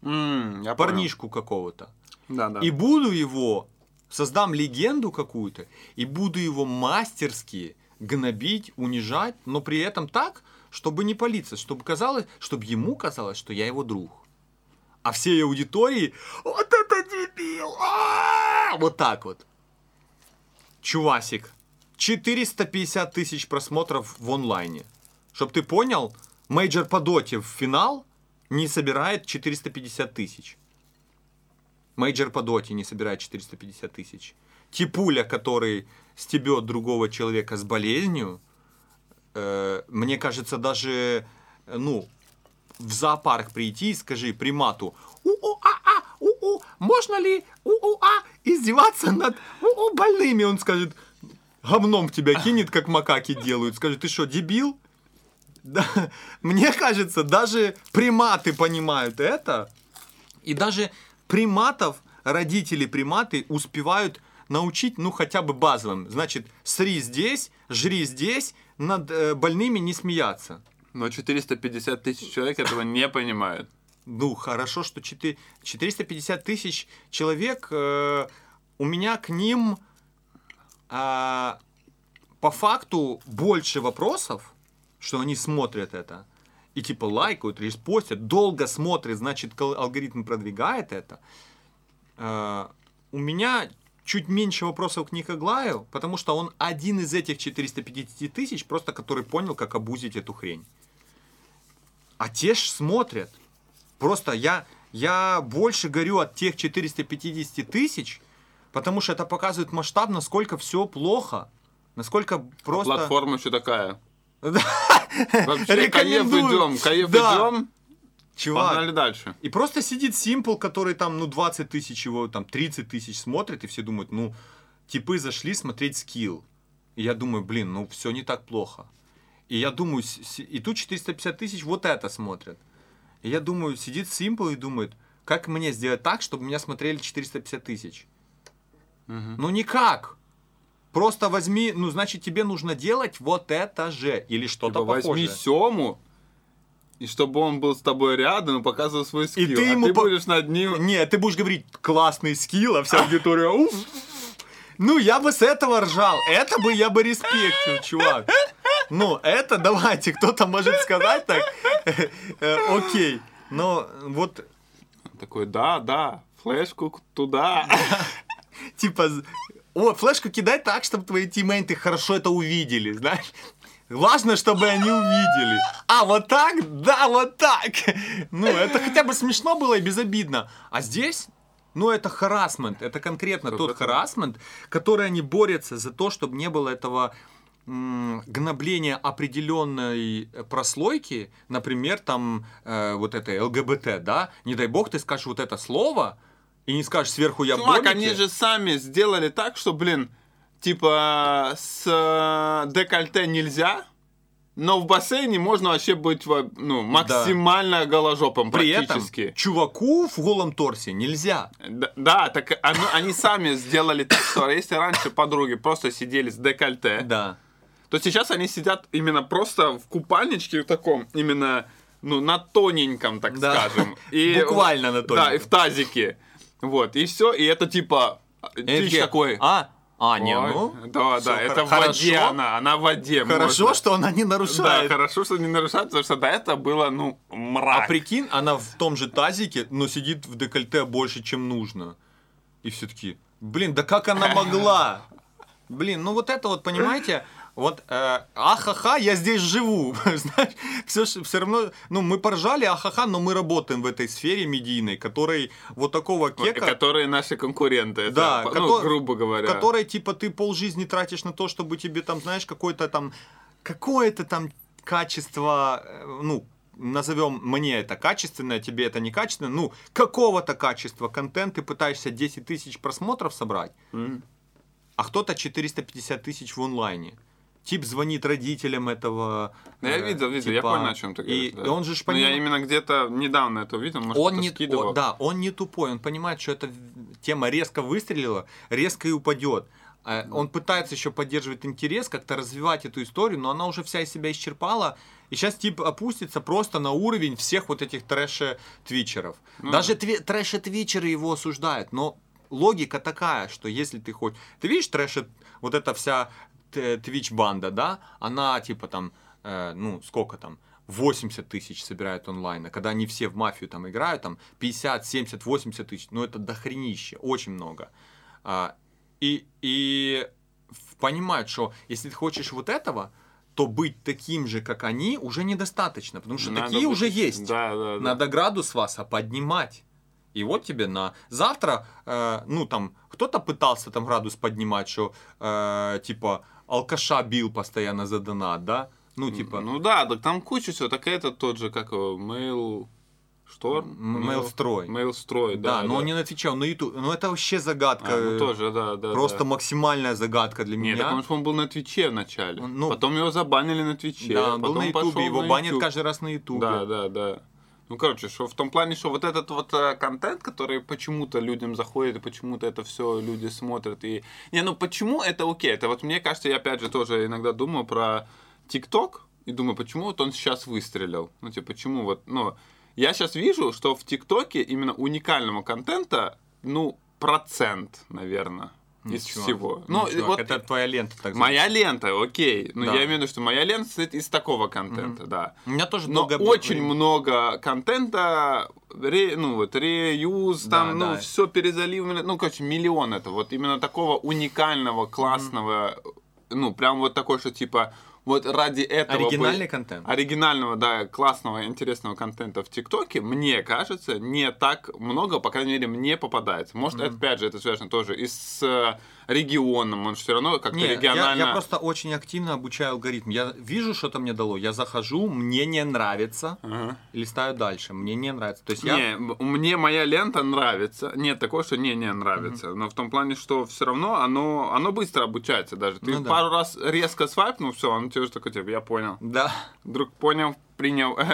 М, я понял. парнишку какого-то, Да, да. и буду его, создам легенду какую-то, и буду его мастерски гнобить, унижать, но при этом так, чтобы не палиться, чтобы казалось, чтобы ему казалось, что я его друг. А всей аудитории вот это дебил! а!» Вот так вот. Чувасик, 450 тысяч просмотров в онлайне. Чтоб ты понял, мейджор по доте в финал не собирает 450 тысяч. Мейджор по доте не собирает 450 тысяч. Типуля, который стебет другого человека с болезнью, э, мне кажется, даже, ну, в зоопарк прийти и скажи примату у-у-а-а, у-у, можно ли у-у-а издеваться над у-у больными? Он скажет, говном тебя кинет, как макаки делают. Скажет, ты что, дебил? Да, мне кажется, даже приматы понимают это. И даже приматов, родители приматы успевают научить, ну, хотя бы базовым. Значит, сри здесь, жри здесь, над э, больными не смеяться. Но 450 тысяч человек этого не понимают. Ну, хорошо, что четы- 450 тысяч человек, э, у меня к ним а, по факту больше вопросов, что они смотрят это, и типа лайкают, респостят, долго смотрят, значит, алгоритм продвигает это. Э, у меня чуть меньше вопросов к Никоглаю, потому что он один из этих 450 тысяч, просто который понял, как обузить эту хрень. А те ж смотрят. Просто я, я больше горю от тех 450 тысяч, потому что это показывает масштаб, насколько все плохо. Насколько просто... Платформа еще такая. Вообще, Рекомендую. идем, кайф Да. идем, Чувак, погнали дальше. И просто сидит Симпл, который там, ну, 20 тысяч его, там, 30 тысяч смотрит, и все думают, ну, типы зашли смотреть скилл. И я думаю, блин, ну, все не так плохо. И я думаю, и тут 450 тысяч вот это смотрят. И я думаю, сидит Симпл и думает, как мне сделать так, чтобы меня смотрели 450 тысяч? Мгм. Ну, никак. Просто возьми, ну, значит, тебе нужно делать вот это же. Или что-то Типа, возьми похожее. Сему и чтобы он был с тобой рядом и показывал свой скилл. ты а ему ты по- будешь над ним... Нет, ты будешь говорить классный скилл, а вся аудитория уф. Ну, я бы с этого ржал. Это бы я бы респектил, чувак. Ну, это давайте, кто-то может сказать так. Э, Окей. Но вот, Такой, да, да, флешку туда. типа, о, флешку кидай так, чтобы твои тиммейты хорошо это увидели, знаешь? Важно, чтобы они увидели. А, вот так? Да, вот так. Ну, это хотя бы смешно было и безобидно. А здесь, ну, это харасмент. Это конкретно тот харасмент, который они борются за то, чтобы не было этого м, гнобления определенной прослойки, например, там э, вот это ЛГБТ, да? Не дай бог ты скажешь вот это слово, и не скажешь сверху я Чувак, домике». они же сами сделали так, что, блин, типа с э, декольте нельзя, но в бассейне можно вообще быть ну, максимально голожопым При этом практически. чуваку в голом торсе нельзя. Да, да, так оно- они сами сделали так, что если раньше подруги просто сидели с декольте, Да. то сейчас они сидят именно просто в купальничке в таком, именно, ну, на тоненьком, так Да. скажем. И, Буквально на Да, тоненьком. и в тазике. Вот, и все, и это типа... Ты такие, такой... А, а, не, «Ой, ну. да, да, это в воде она, она в воде. Хорошо, можно. что она не Да, нарушает. хорошо, что не нарушает, потому что до этого было, ну, мрак. а прикинь, она в том же тазике, но сидит в декольте больше, чем нужно. И все таки блин, да как она могла? Блин, ну вот это вот, понимаете, вот э, ахаха, я здесь живу, знаешь, все, все равно, ну мы поржали, ахаха, но мы работаем в этой сфере медийной, которой вот такого кека, Которые наши конкуренты, это, Да, ну, грубо говоря. которой, типа, ты полжизни тратишь на то, чтобы тебе там, знаешь, какое-то там, какое-то там качество, э, ну, назовем мне это качественное, тебе это некачественное, ну, какого-то качества контент ты пытаешься 10 тысяч просмотров собрать, М. а кто-то 450 тысяч в онлайне. Тип звонит родителям этого. Да, я э, видел, видел, я типа, понял, о чем ты и, говоришь. да. и он же ж Ну, я поним- именно где-то недавно это увидел, может, он не, скидывал. о, да, он не тупой, он понимает, что эта тема резко выстрелила, резко и упадет. Э, Он пытается еще поддерживать интерес, как-то развивать эту историю, но она уже вся из себя исчерпала. И сейчас тип опустится просто на уровень всех вот этих трэша-твичеров. Ну Даже тви- трэша-твичеры его осуждают, но логика такая, что если ты хоть... Ты видишь трэша, вот эта вся т- твич-банда, да, она типа там, э, ну, сколько там, 80 тысяч собирают онлайн, а когда они все в мафию там играют, там 50, 70, 80 тысяч, ну это дохренище, очень много. А, и, и понимают, что если ты хочешь вот этого, то быть таким же, как они, уже недостаточно, потому что Надо такие быть- уже есть. Да, да, да. Надо градус вас поднимать. И вот тебе на завтра, э, ну там, кто-то пытался там градус поднимать, что э, типа алкаша бил постоянно за донат, да? Ну, типа, Ну да, так там куча всего. Так это тот же, как его, Mail... Что? М- Mailstroy. Mailstroy, да, да. но он не отвечал на YouTube. Ну, это вообще загадка. А, ну тоже, да, да. Просто да. максимальная загадка для Нет, меня. так он, же, он был на Твиче вначале. Ну, потом его забанили на Твиче. да, он был на Ютубе, его на банят каждый раз на Ютубе. Да, да, да. Ну, короче, что в том плане, что вот этот вот э, контент, который почему-то людям заходит, и почему-то это все люди смотрят. И... Не, ну почему это окей? Это вот мне кажется, я опять же тоже иногда думаю про ТикТок, и думаю, почему вот он сейчас выстрелил? Ну, типа, почему вот, ну, я сейчас вижу, что в ТикТоке именно уникального контента, ну, процент, наверное, из чувак, всего. ну, Ну, чувак, вот это твоя лента. Так Моя зовут. лента, окей. Но Да. я имею в виду, что моя лента состоит из такого контента, да. У меня тоже Но долго очень много контента, ре- ну вот, реюз, Да, там, ну, да. все перезаливано, ну, короче, миллион это, вот именно такого уникального, классного, ну, прям вот такой, что типа, вот ради этого... бы- Оригинальный контент. Оригинального, да, классного, интересного контента в ТикТоке, мне кажется, не так много, по крайней мере, мне попадается. Может, это, опять же, это связано тоже и с регионом, он все равно как-то Не, я- регионально... я, просто очень активно обучаю алгоритм. Я вижу, что-то мне дало, я захожу, мне не нравится, Ага. листаю дальше. Мне не нравится. То есть я... Не, мне моя лента нравится. Нет такого, что не, не нравится. Но в том плане, что все равно оно, оно быстро обучается даже. Ты Ну да. пару раз резко свайпнул, все, он тебе уже такой, типа, я понял. Да. Вдруг понял, принял.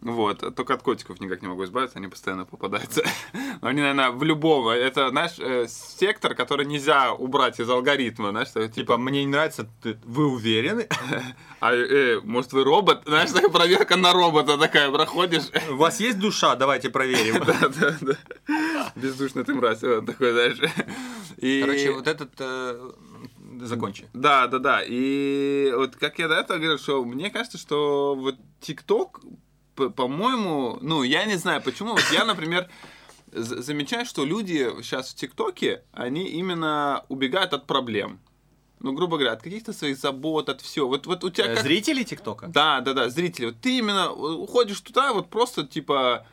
Вот. Только от котиков никак не могу избавиться, они постоянно попадаются. Но они, наверное, в любого. Это, знаешь, э, сектор, который нельзя убрать из алгоритма. Знаешь, что, Типа, типа, мне не нравится, ты- вы уверены? а, э, может, вы робот? Знаешь, такая проверка на робота такая, проходишь. У вас есть душа? Давайте проверим. Да, да, да. Бездушный ты мразь. Вот такой, знаешь. Короче, вот этот... э, Закончи. Да, да, да. И вот как я до этого говорил, что мне кажется, что вот ТикТок, по-моему, ну, я не знаю почему. Вот я, например, замечаю, что люди сейчас в ТикТоке, они именно убегают от проблем. Ну, грубо говоря, от каких-то своих забот, от всего. Вот, вот у тебя Э, как... Зрители ТикТока? Да, да, да, зрители. Вот ты именно уходишь туда, вот просто типа.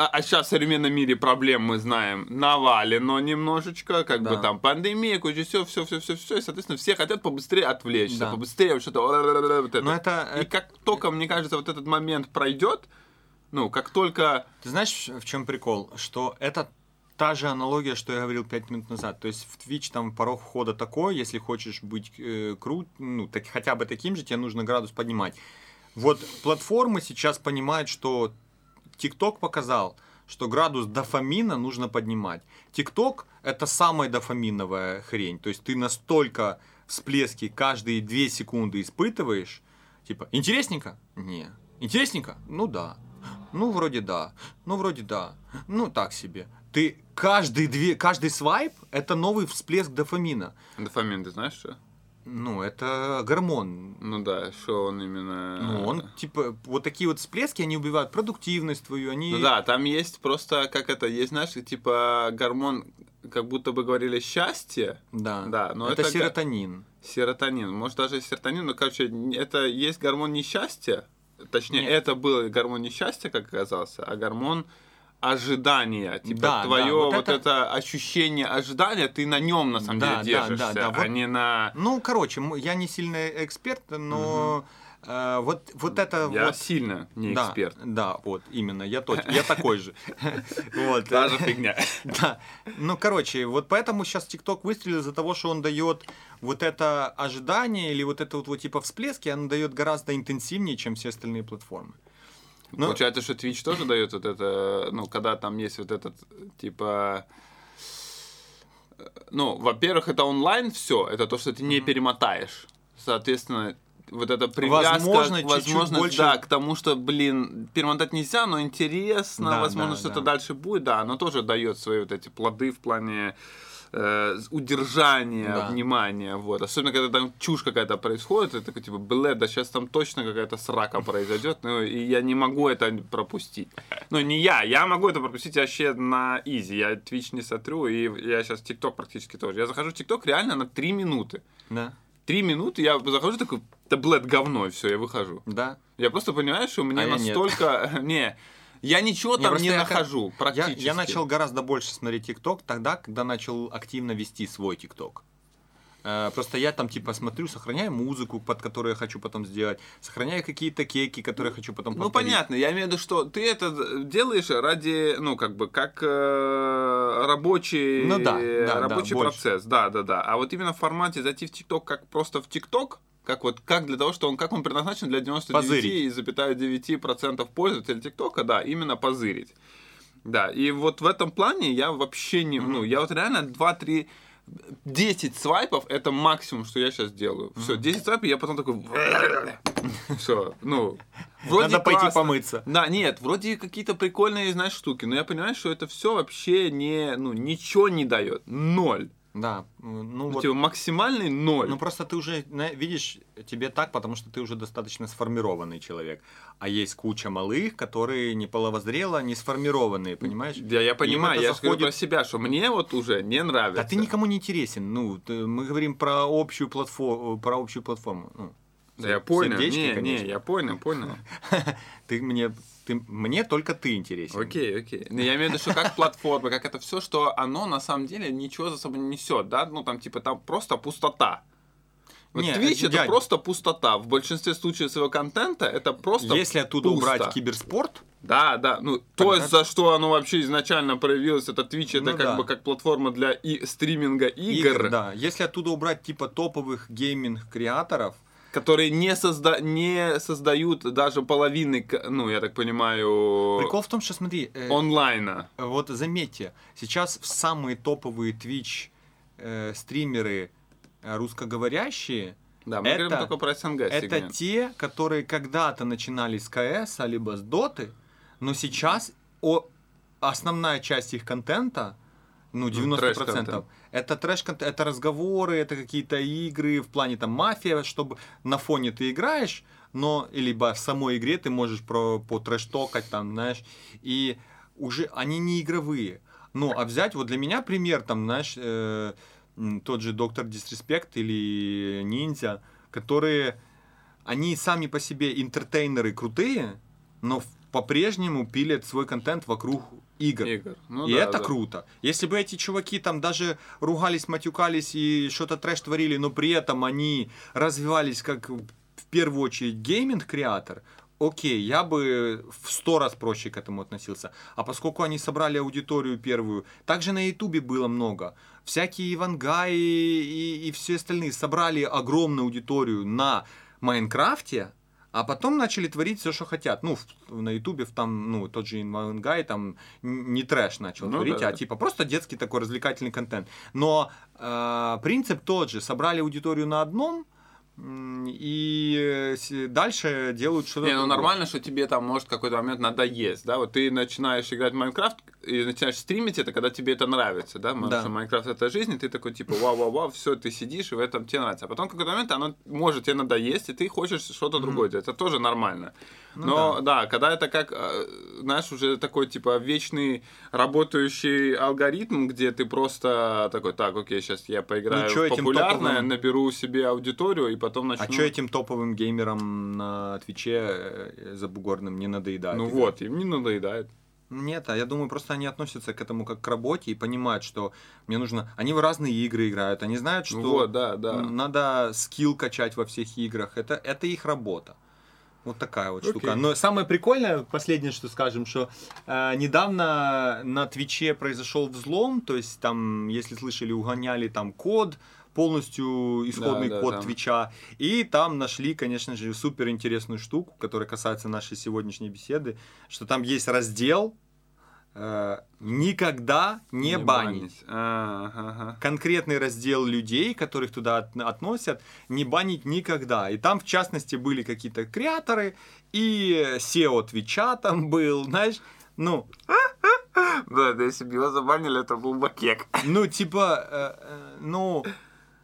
А, сейчас в современном мире проблем мы знаем навалено немножечко, как Да. бы там пандемия, куча все, все, все, все, все, и, соответственно, все хотят побыстрее отвлечься, Да. побыстрее что-то. вот это. Но это... И как только, мне кажется, вот этот момент пройдет, ну, как только. Ты знаешь, в чем прикол? Что это та же аналогия, что я говорил пять минут назад. То есть в Twitch там порог входа такой, если хочешь быть э, крут, ну, так, хотя бы таким же, тебе нужно градус поднимать. Вот платформы сейчас понимают, что TikTok показал, что градус дофамина нужно поднимать. TikTok это самая дофаминовая хрень. То есть ты настолько всплески каждые две секунды испытываешь, типа, интересненько? Не. Интересненько? Ну да. Ну, вроде да. Ну, вроде да. Ну, так себе. Ты каждый, две, каждый свайп – это новый всплеск дофамина. Дофамин, ты знаешь что? Ну, это гормон. Ну да, что он именно. Ну, он, типа, вот такие вот всплески, они убивают продуктивность твою, они... Ну да, там есть просто, как это, есть, знаешь, типа гормон, как будто бы говорили счастье, Да, Да, но это, это серотонин. Серотонин. Может, даже серотонин, но, короче, это есть гормон несчастья. Точнее, Нет. это был гормон несчастья, как оказался, а гормон ожидания. Типа, Да, твое да, вот, вот это... это- ощущение ожидания, ты на нем на самом Да, деле да, держишься, да, да, а вот- не на. Ну, короче, я не сильный эксперт, но э, вот, вот это Я вот... сильно не да, эксперт. Да, вот, именно, я точно, я такой же. Вот. Та же фигня. Да. Ну, короче, вот поэтому сейчас ТикТок выстрелил из-за того, что он дает вот это ожидание или вот это вот, типа всплески, он дает гораздо интенсивнее, чем все остальные платформы. Ну, Получается, что Twitch тоже дает вот это, ну, когда там есть вот этот, типа, ну, во-первых, это онлайн все, это то, что ты не перемотаешь. Соответственно, вот эта привязка, Возможно, возможность, больше- да, к тому, что, блин, перемотать нельзя, но интересно, Да, возможно, да, что-то да. дальше будет, да, оно тоже дает свои вот эти плоды в плане э, удержания Да. внимания, вот. Особенно, когда там чушь какая-то происходит, и такой, типа, блэ, да сейчас там точно какая-то срака произойдет, ну, и я не могу это пропустить. Ну, не я, я могу это пропустить вообще на изи, я Twitch не сотру, и я сейчас TikTok практически тоже. Я захожу в TikTok реально на 3 минуты. Да, Три минуты, я захожу такой, да, блэд, говно, и все, я выхожу. да. Я просто понимаю, что мне А я нет. настолько... Не, я ничего Не, там не я нахожу, Я, практически. я начал гораздо больше смотреть ТикТок тогда, когда начал активно вести свой ТикТок. Э, Просто я там типа смотрю, сохраняю музыку, под которую я хочу потом сделать, сохраняю какие-то кейки, которые хочу потом Ну, повторить. понятно, я имею в виду, что ты это делаешь ради, ну, как бы, как э, рабочий, Ну да, да, да, рабочий больше. процесс, да, да, да. А вот именно в формате зайти в ТикТок как просто в ТикТок, как вот, как для того, что он, как он предназначен для 99,9% пользователей ТикТока, да, именно позырить. Да, и вот в этом плане я вообще не, ну, я вот реально 2-3 10 свайпов это максимум, что я сейчас делаю. Все, 10 свайпов, я потом такой... Все, ну... Вроде Надо пойти классно. помыться. Да, нет, вроде какие-то прикольные, знаешь, штуки, но я понимаю, что это все вообще не, ну, ничего не дает. Ноль. Да, ну Ну, вот. типа, максимальный ноль. Ну просто ты уже, видишь, тебе так, потому что ты уже достаточно сформированный человек. А есть куча малых, которые не половозрело, не сформированные, понимаешь? Да, я Им понимаю, я же говорю заходит- про себя, что мне вот уже не нравится. Да ты никому не интересен. Ну, ты- мы говорим про общую платформу, про общую платформу. Ну, Да я понял, сердечки, не, конечно. не, я понял, понял. Ты мне, ты, мне только ты интересен. Окей, окей. Но я имею в виду, что как платформа, как это все, что оно на самом деле ничего за собой не несет, да? Ну, там, типа, там просто пустота. Вот Не, Twitch это дядь. просто пустота. В большинстве случаев своего контента это просто Если оттуда пусто. убрать киберспорт, Да, да. Ну, то, Тогда- за что оно вообще изначально проявилось, это Twitch, это Ну как да. бы как платформа для и стриминга игр, игр, да. Если оттуда убрать типа топовых гейминг-креаторов, которые не, созда... не создают даже половины, ну, я так понимаю, Прикол в том, что смотри, э, онлайна. вот заметьте, сейчас самые топовые Twitch э, стримеры э, русскоговорящие, Да, мы это- говорим только про СНГ это сегмент. те, которые когда-то начинали с КС, либо с Доты, но сейчас о, основная часть их контента, ну, 90%, трэш-контент. Это трэш это разговоры, это какие-то игры в плане там мафия, чтобы на фоне ты играешь, но либо в самой игре ты можешь про, по трэш-токать там, знаешь, и уже они не игровые. Ну, а взять, вот для меня пример, там, знаешь, э, тот же Доктор Дисреспект или Ниндзя, которые, они сами по себе интертейнеры крутые, но по-прежнему пилят свой контент вокруг игр. Игр. Ну и да, это да. круто. Если бы эти чуваки там даже ругались, матюкались и что-то трэш творили, но при этом они развивались как в первую очередь gaming creator, окей, я бы в сто раз проще к этому относился. А поскольку они собрали аудиторию первую, также на Ютубе было много. Всякие Ивангаи и, и все остальные собрали огромную аудиторию на Майнкрафте, а потом начали творить все, что хотят. Ну, в- на Ютубе там, ну, тот же Ивангай там не трэш начал Ну творить, да, а да. типа просто детский такой развлекательный контент. Но э, принцип тот же. Собрали аудиторию на одном, и э, дальше делают что-то Не, ну другое. нормально, что тебе там может какой-то момент надоесть, да? Вот ты начинаешь играть в Майнкрафт и начинаешь стримить это, когда тебе это нравится, да? Потому Да. что Майнкрафт это жизнь, и ты такой типа вау-вау-вау, все, ты сидишь, и в этом тебе нравится. А потом какой-то момент оно может тебе надоесть, и ты хочешь что-то другое делать. Это тоже нормально. Ну Но да. когда это как, э, знаешь, уже такой типа вечный работающий алгоритм, где ты просто такой, так, окей, сейчас я поиграю Ну, в популярное, наберу себе аудиторию, и потом начну... А что этим топовым геймерам на Твиче э, забугорным не надоедает? Ну играть? вот, им не надоедает. Нет, а я думаю, просто они относятся к этому как к работе и понимают, что мне нужно... Они в разные игры играют, они знают, что Ну вот, да, да. надо скилл качать во всех играх. Это, это их работа. Вот такая вот Окей. штука. Но самое прикольное, последнее, что скажем, что э, недавно на Твиче произошел взлом, то есть там, если слышали, угоняли там код, полностью исходный Да, да, код там. Твича, и там нашли, конечно же, супер интересную штуку, которая касается нашей сегодняшней беседы, что там есть раздел э, «Никогда не, банить». А, ага. конкретный раздел людей, которых туда от- относят, не банить никогда. И там, в частности, были какие-то креаторы, и SEO Твича там был, знаешь, ну, Да, да, если бы его забанили, это был бакек. ну, типа, э, э, ну,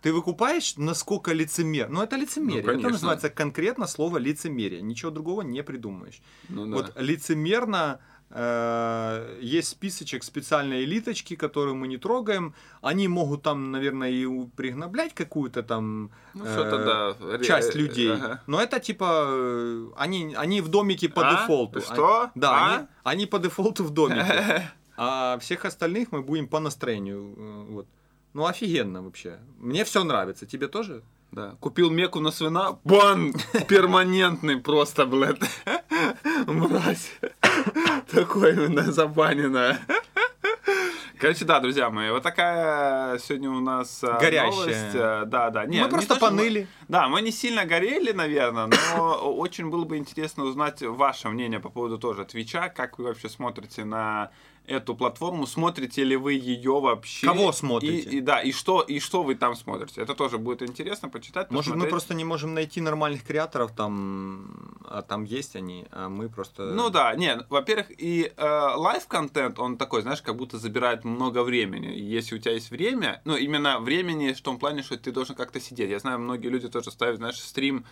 ты выкупаешь, насколько лицемер. Ну, это лицемерие. Ну, конечно. это называется конкретно слово лицемерие. Ничего другого не придумаешь. Ну да. Вот лицемерно э, есть списочек специальной элиточки, которую мы не трогаем. Они могут там, наверное, и пригноблять какую-то там Ну, э, да. часть э, людей. ага. Но это типа они, они в домике по А? дефолту. Что? Да, А? они, они по дефолту в домике. А всех остальных мы будем по настроению. Вот. Ну, офигенно вообще. Мне все нравится. Тебе тоже? Да. Купил меку на свина, бан! Перманентный просто, блядь. Мразь. Такое именно забаненное. Короче, да, друзья мои, вот такая сегодня у нас а, Горящая. новость. а, Да, да. Не, мы не просто то, что мы- поныли. Да, мы не сильно горели, наверное, но очень было бы интересно узнать ваше мнение по поводу тоже Твича. Как вы вообще смотрите на эту платформу? Смотрите ли вы ее вообще? Кого смотрите? И, и да, и что, и что вы там смотрите? Это тоже будет интересно почитать. Может, мы посмотреть. просто не можем найти нормальных креаторов там, а там есть они, а мы просто... Ну да, не, во-первых, и э, live-контент, он такой, знаешь, как будто забирает много времени. Если у тебя есть время, ну, именно времени в том плане, что ты должен как-то сидеть. Я знаю, многие люди тоже ставят, знаешь, стрим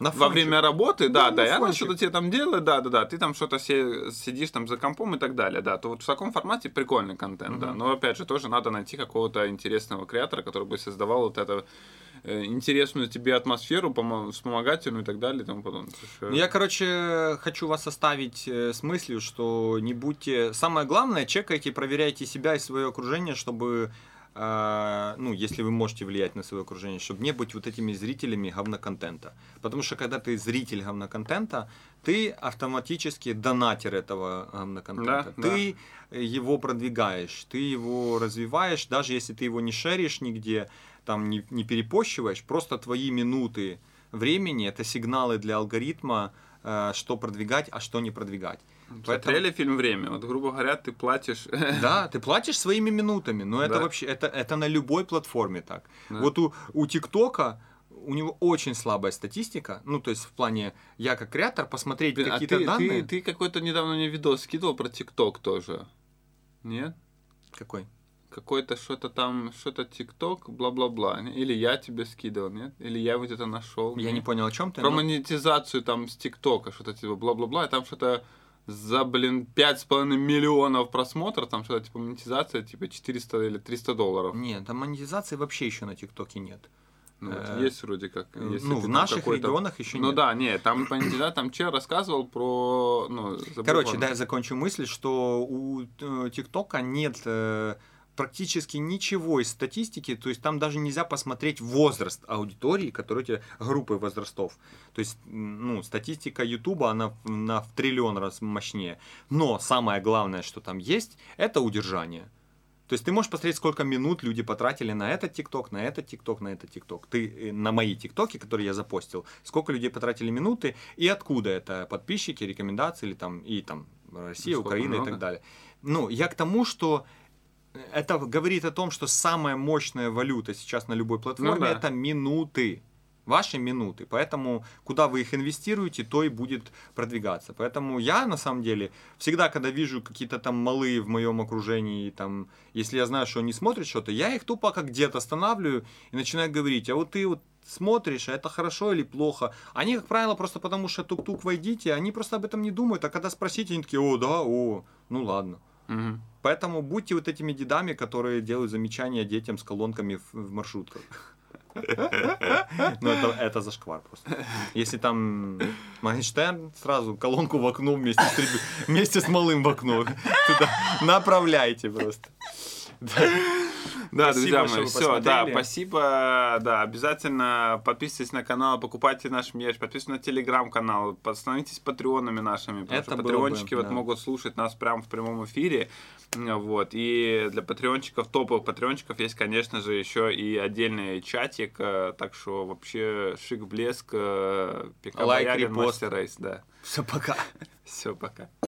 На во время работы, Да, да, да, и она что-то тебе там делает, да, да, да, ты там что-то сидишь там за компом и так далее, да, то вот в таком формате прикольный контент, да, Мгм. но опять же тоже надо найти какого-то интересного креатора, который бы создавал вот эту э, интересную тебе атмосферу, помо- вспомогательную и так далее и тому подобное. Ну, Я, короче, хочу вас оставить э, с мыслью, что не будьте... Самое главное, чекайте, проверяйте себя и свое окружение, чтобы, ну, если вы можете влиять на свое окружение, чтобы не быть вот этими зрителями говноконтента. Потому что, когда ты зритель говноконтента, ты автоматически донатер этого говноконтента. Да, ты его продвигаешь, ты его развиваешь, даже если ты его не шеришь нигде, там не, не перепощиваешь, просто твои минуты времени, это сигналы для алгоритма, э, что продвигать, а что не продвигать. Смотрели фильм «Время»? Вот, грубо говоря, ты платишь... Да, ты платишь своими минутами, но это Да. вообще, это, это на любой платформе так. Да. Вот у, у ТикТока у него очень слабая статистика, ну, то есть в плане, я как креатор, посмотреть Блин, а какие-то ты, данные... ты, ты какой-то недавно мне видос скидывал про ТикТок тоже. Нет? Какой? Какой-то что-то там, что-то ТикТок, бла-бла-бла. Или я тебе скидывал, нет? Или я вот это нашел. Я не понял, о чем ты. Про но- монетизацию там с ТикТока, что-то типа бла-бла-бла, и там что-то за, блин, пять с половиной миллионов просмотров, там что-то типа монетизация, типа 400 или 300 долларов. Нет, там монетизации вообще еще на ТикТоке нет. Ну, вот Э, есть вроде как. если ну, в наших регионах еще Ну нет. да, нет, там монетизация, там чел рассказывал про, ну, забыл Короче, да, я закончу мысль, что у э, ТикТока нет э, практически ничего из статистики, то есть там даже нельзя посмотреть возраст аудитории, которые у тебя группы возрастов. То есть, ну, статистика Ютуба, она на в триллион раз мощнее. Но самое главное, что там есть, это удержание. То есть ты можешь посмотреть, сколько минут люди потратили на этот ТикТок, на этот ТикТок, на этот ТикТок. Ты э, на мои ТикТоки, которые я запостил, сколько людей потратили минуты и откуда это подписчики, рекомендации или там и там Россия, Ну, сколько Украина и много? так далее. Ну, я к тому, что это говорит о том, что самая мощная валюта сейчас на любой платформе Ну да. это минуты. Ваши минуты. Поэтому куда вы их инвестируете, то и будет продвигаться. Поэтому я на самом деле всегда, когда вижу какие-то там малые в моем окружении, там, если я знаю, что они смотрят что-то, я их тупо как дед останавливаю и начинаю говорить, а вот ты вот смотришь, а это хорошо или плохо. Они, как правило, просто потому что тук-тук войдите, они просто об этом не думают, а когда спросите, они такие, о, да, о, ну ладно. Мгм. Поэтому будьте вот этими дедами, которые делают замечания детям с колонками в, в маршрутках. Ну, это, это зашквар просто. Если там Моргенштерн, сразу колонку в окно вместе с, вместе с малым в окно. Туда направляйте просто. Да, друзья мои, все, да, спасибо, да, обязательно подписывайтесь на канал, покупайте наш мерч, подписывайтесь на телеграм-канал, становитесь патреонами нашими, потому что патреончики вот могут слушать нас прямо в прямом эфире, вот, и для патреончиков, топовых патреончиков есть, конечно же, еще и отдельный чатик, э, так что вообще шик-блеск, э, Пика Лайк, Боярин, репост. Master Race, да. Все, пока. Все, пока.